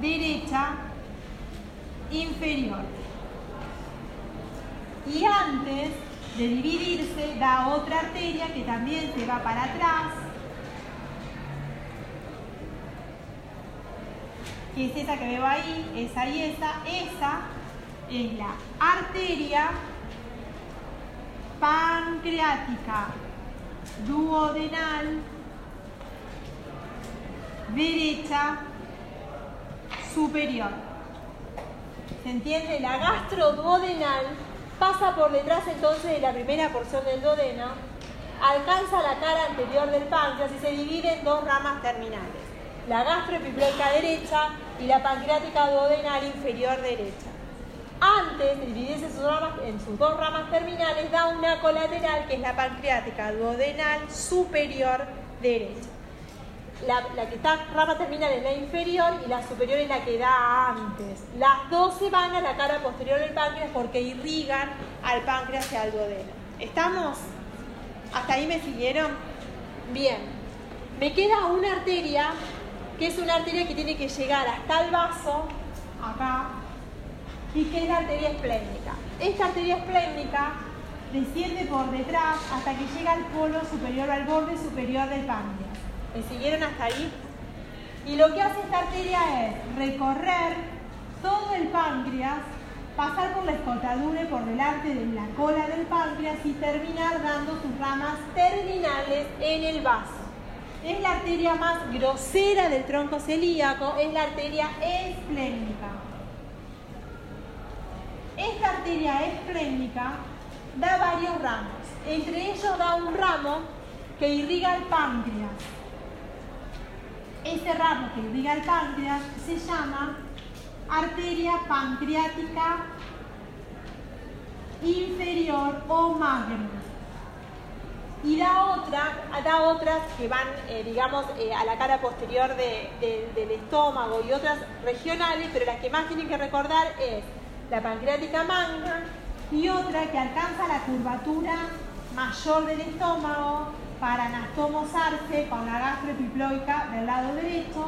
derecha inferior. Y antes de dividirse da otra arteria que también se va para atrás, que es esa que veo ahí, esa y esa, esa es la arteria pancreática duodenal derecha superior. ¿Se entiende? La gastroduodenal pasa por detrás entonces de la primera porción del duodeno, alcanza la cara anterior del páncreas y se divide en dos ramas terminales. La gastroepiploica derecha y la pancreática duodenal inferior derecha. Antes dividirse sus, ramas, en sus dos ramas terminales, da una colateral que es la pancreática duodenal superior derecha. La, la, que está rama terminal es la inferior y la superior es la que da antes. Las dos se van a la cara posterior del páncreas porque irrigan al páncreas y al duodeno. ¿Estamos? ¿Hasta ahí me siguieron? Bien. Me queda una arteria, que es una arteria que tiene que llegar hasta el vaso, acá, y que es la arteria esplénica. Esta arteria esplénica desciende por detrás hasta que llega al polo superior, al borde superior del páncreas. ¿Me siguieron hasta ahí? Y lo que hace esta arteria es recorrer todo el páncreas, pasar por la escotadura y por delante de la cola del páncreas y terminar dando sus ramas terminales en el vaso. Es la arteria más grosera del tronco celíaco, es la arteria esplénica. Esta arteria esplénica da varios ramos. Entre ellos da un ramo que irriga el páncreas. Este ramo que irriga el páncreas se llama arteria pancreática inferior o magna. Y da, otra, da otras que van, eh, digamos, eh, a la cara posterior de- de- del estómago y otras regionales, pero las que más tienen que recordar es la pancreática magna y otra que alcanza la curvatura mayor del estómago para anastomosarse con la gastroepiploica del lado derecho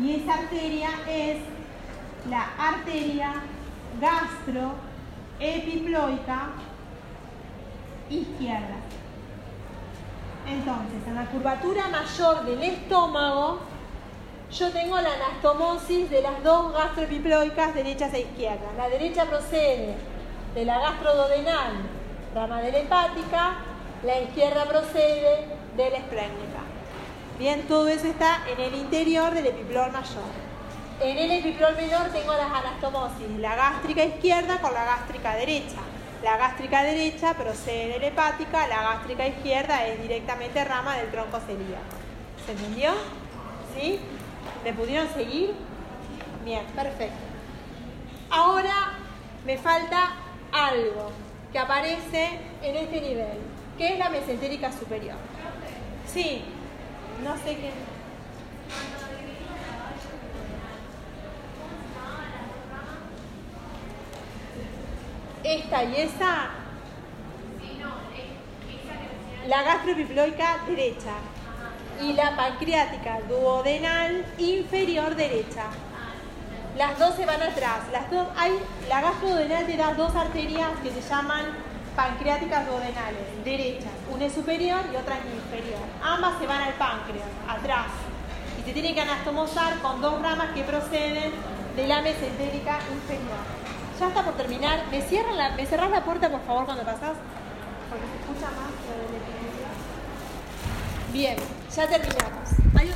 y esa arteria es la arteria gastroepiploica izquierda. Entonces, en la curvatura mayor del estómago, yo tengo la anastomosis de las dos gastroepiploicas derechas e izquierdas. La derecha procede de la gastrododenal, rama de la hepática, la izquierda procede de la esplénica. Bien, todo eso está en el interior del epiplor mayor. En el epiplor menor tengo las anastomosis, la gástrica izquierda con la gástrica derecha. La gástrica derecha procede de la hepática, la gástrica izquierda es directamente rama del tronco celíaco. ¿Se entendió? ¿Sí? ¿Me pudieron seguir? Bien, perfecto. Ahora me falta algo que aparece en este nivel, que es la mesentérica superior. Sí, no sé qué. Esta y esa. La gastroepiploica derecha y la pancreática duodenal inferior derecha. Las dos se van atrás. Las dos, hay, la gastroduodenal te da dos arterias que se llaman pancreáticas duodenales, derechas. Una es superior y otra es inferior. Ambas se van al páncreas, atrás. Y se tienen que anastomosar con dos ramas que proceden de la mesentérica inferior ya por terminar. ¿Me, cierran la, ¿Me cerrás la puerta, por favor, cuando pasás? Porque se escucha más lo de Bien, ya terminamos. Hay.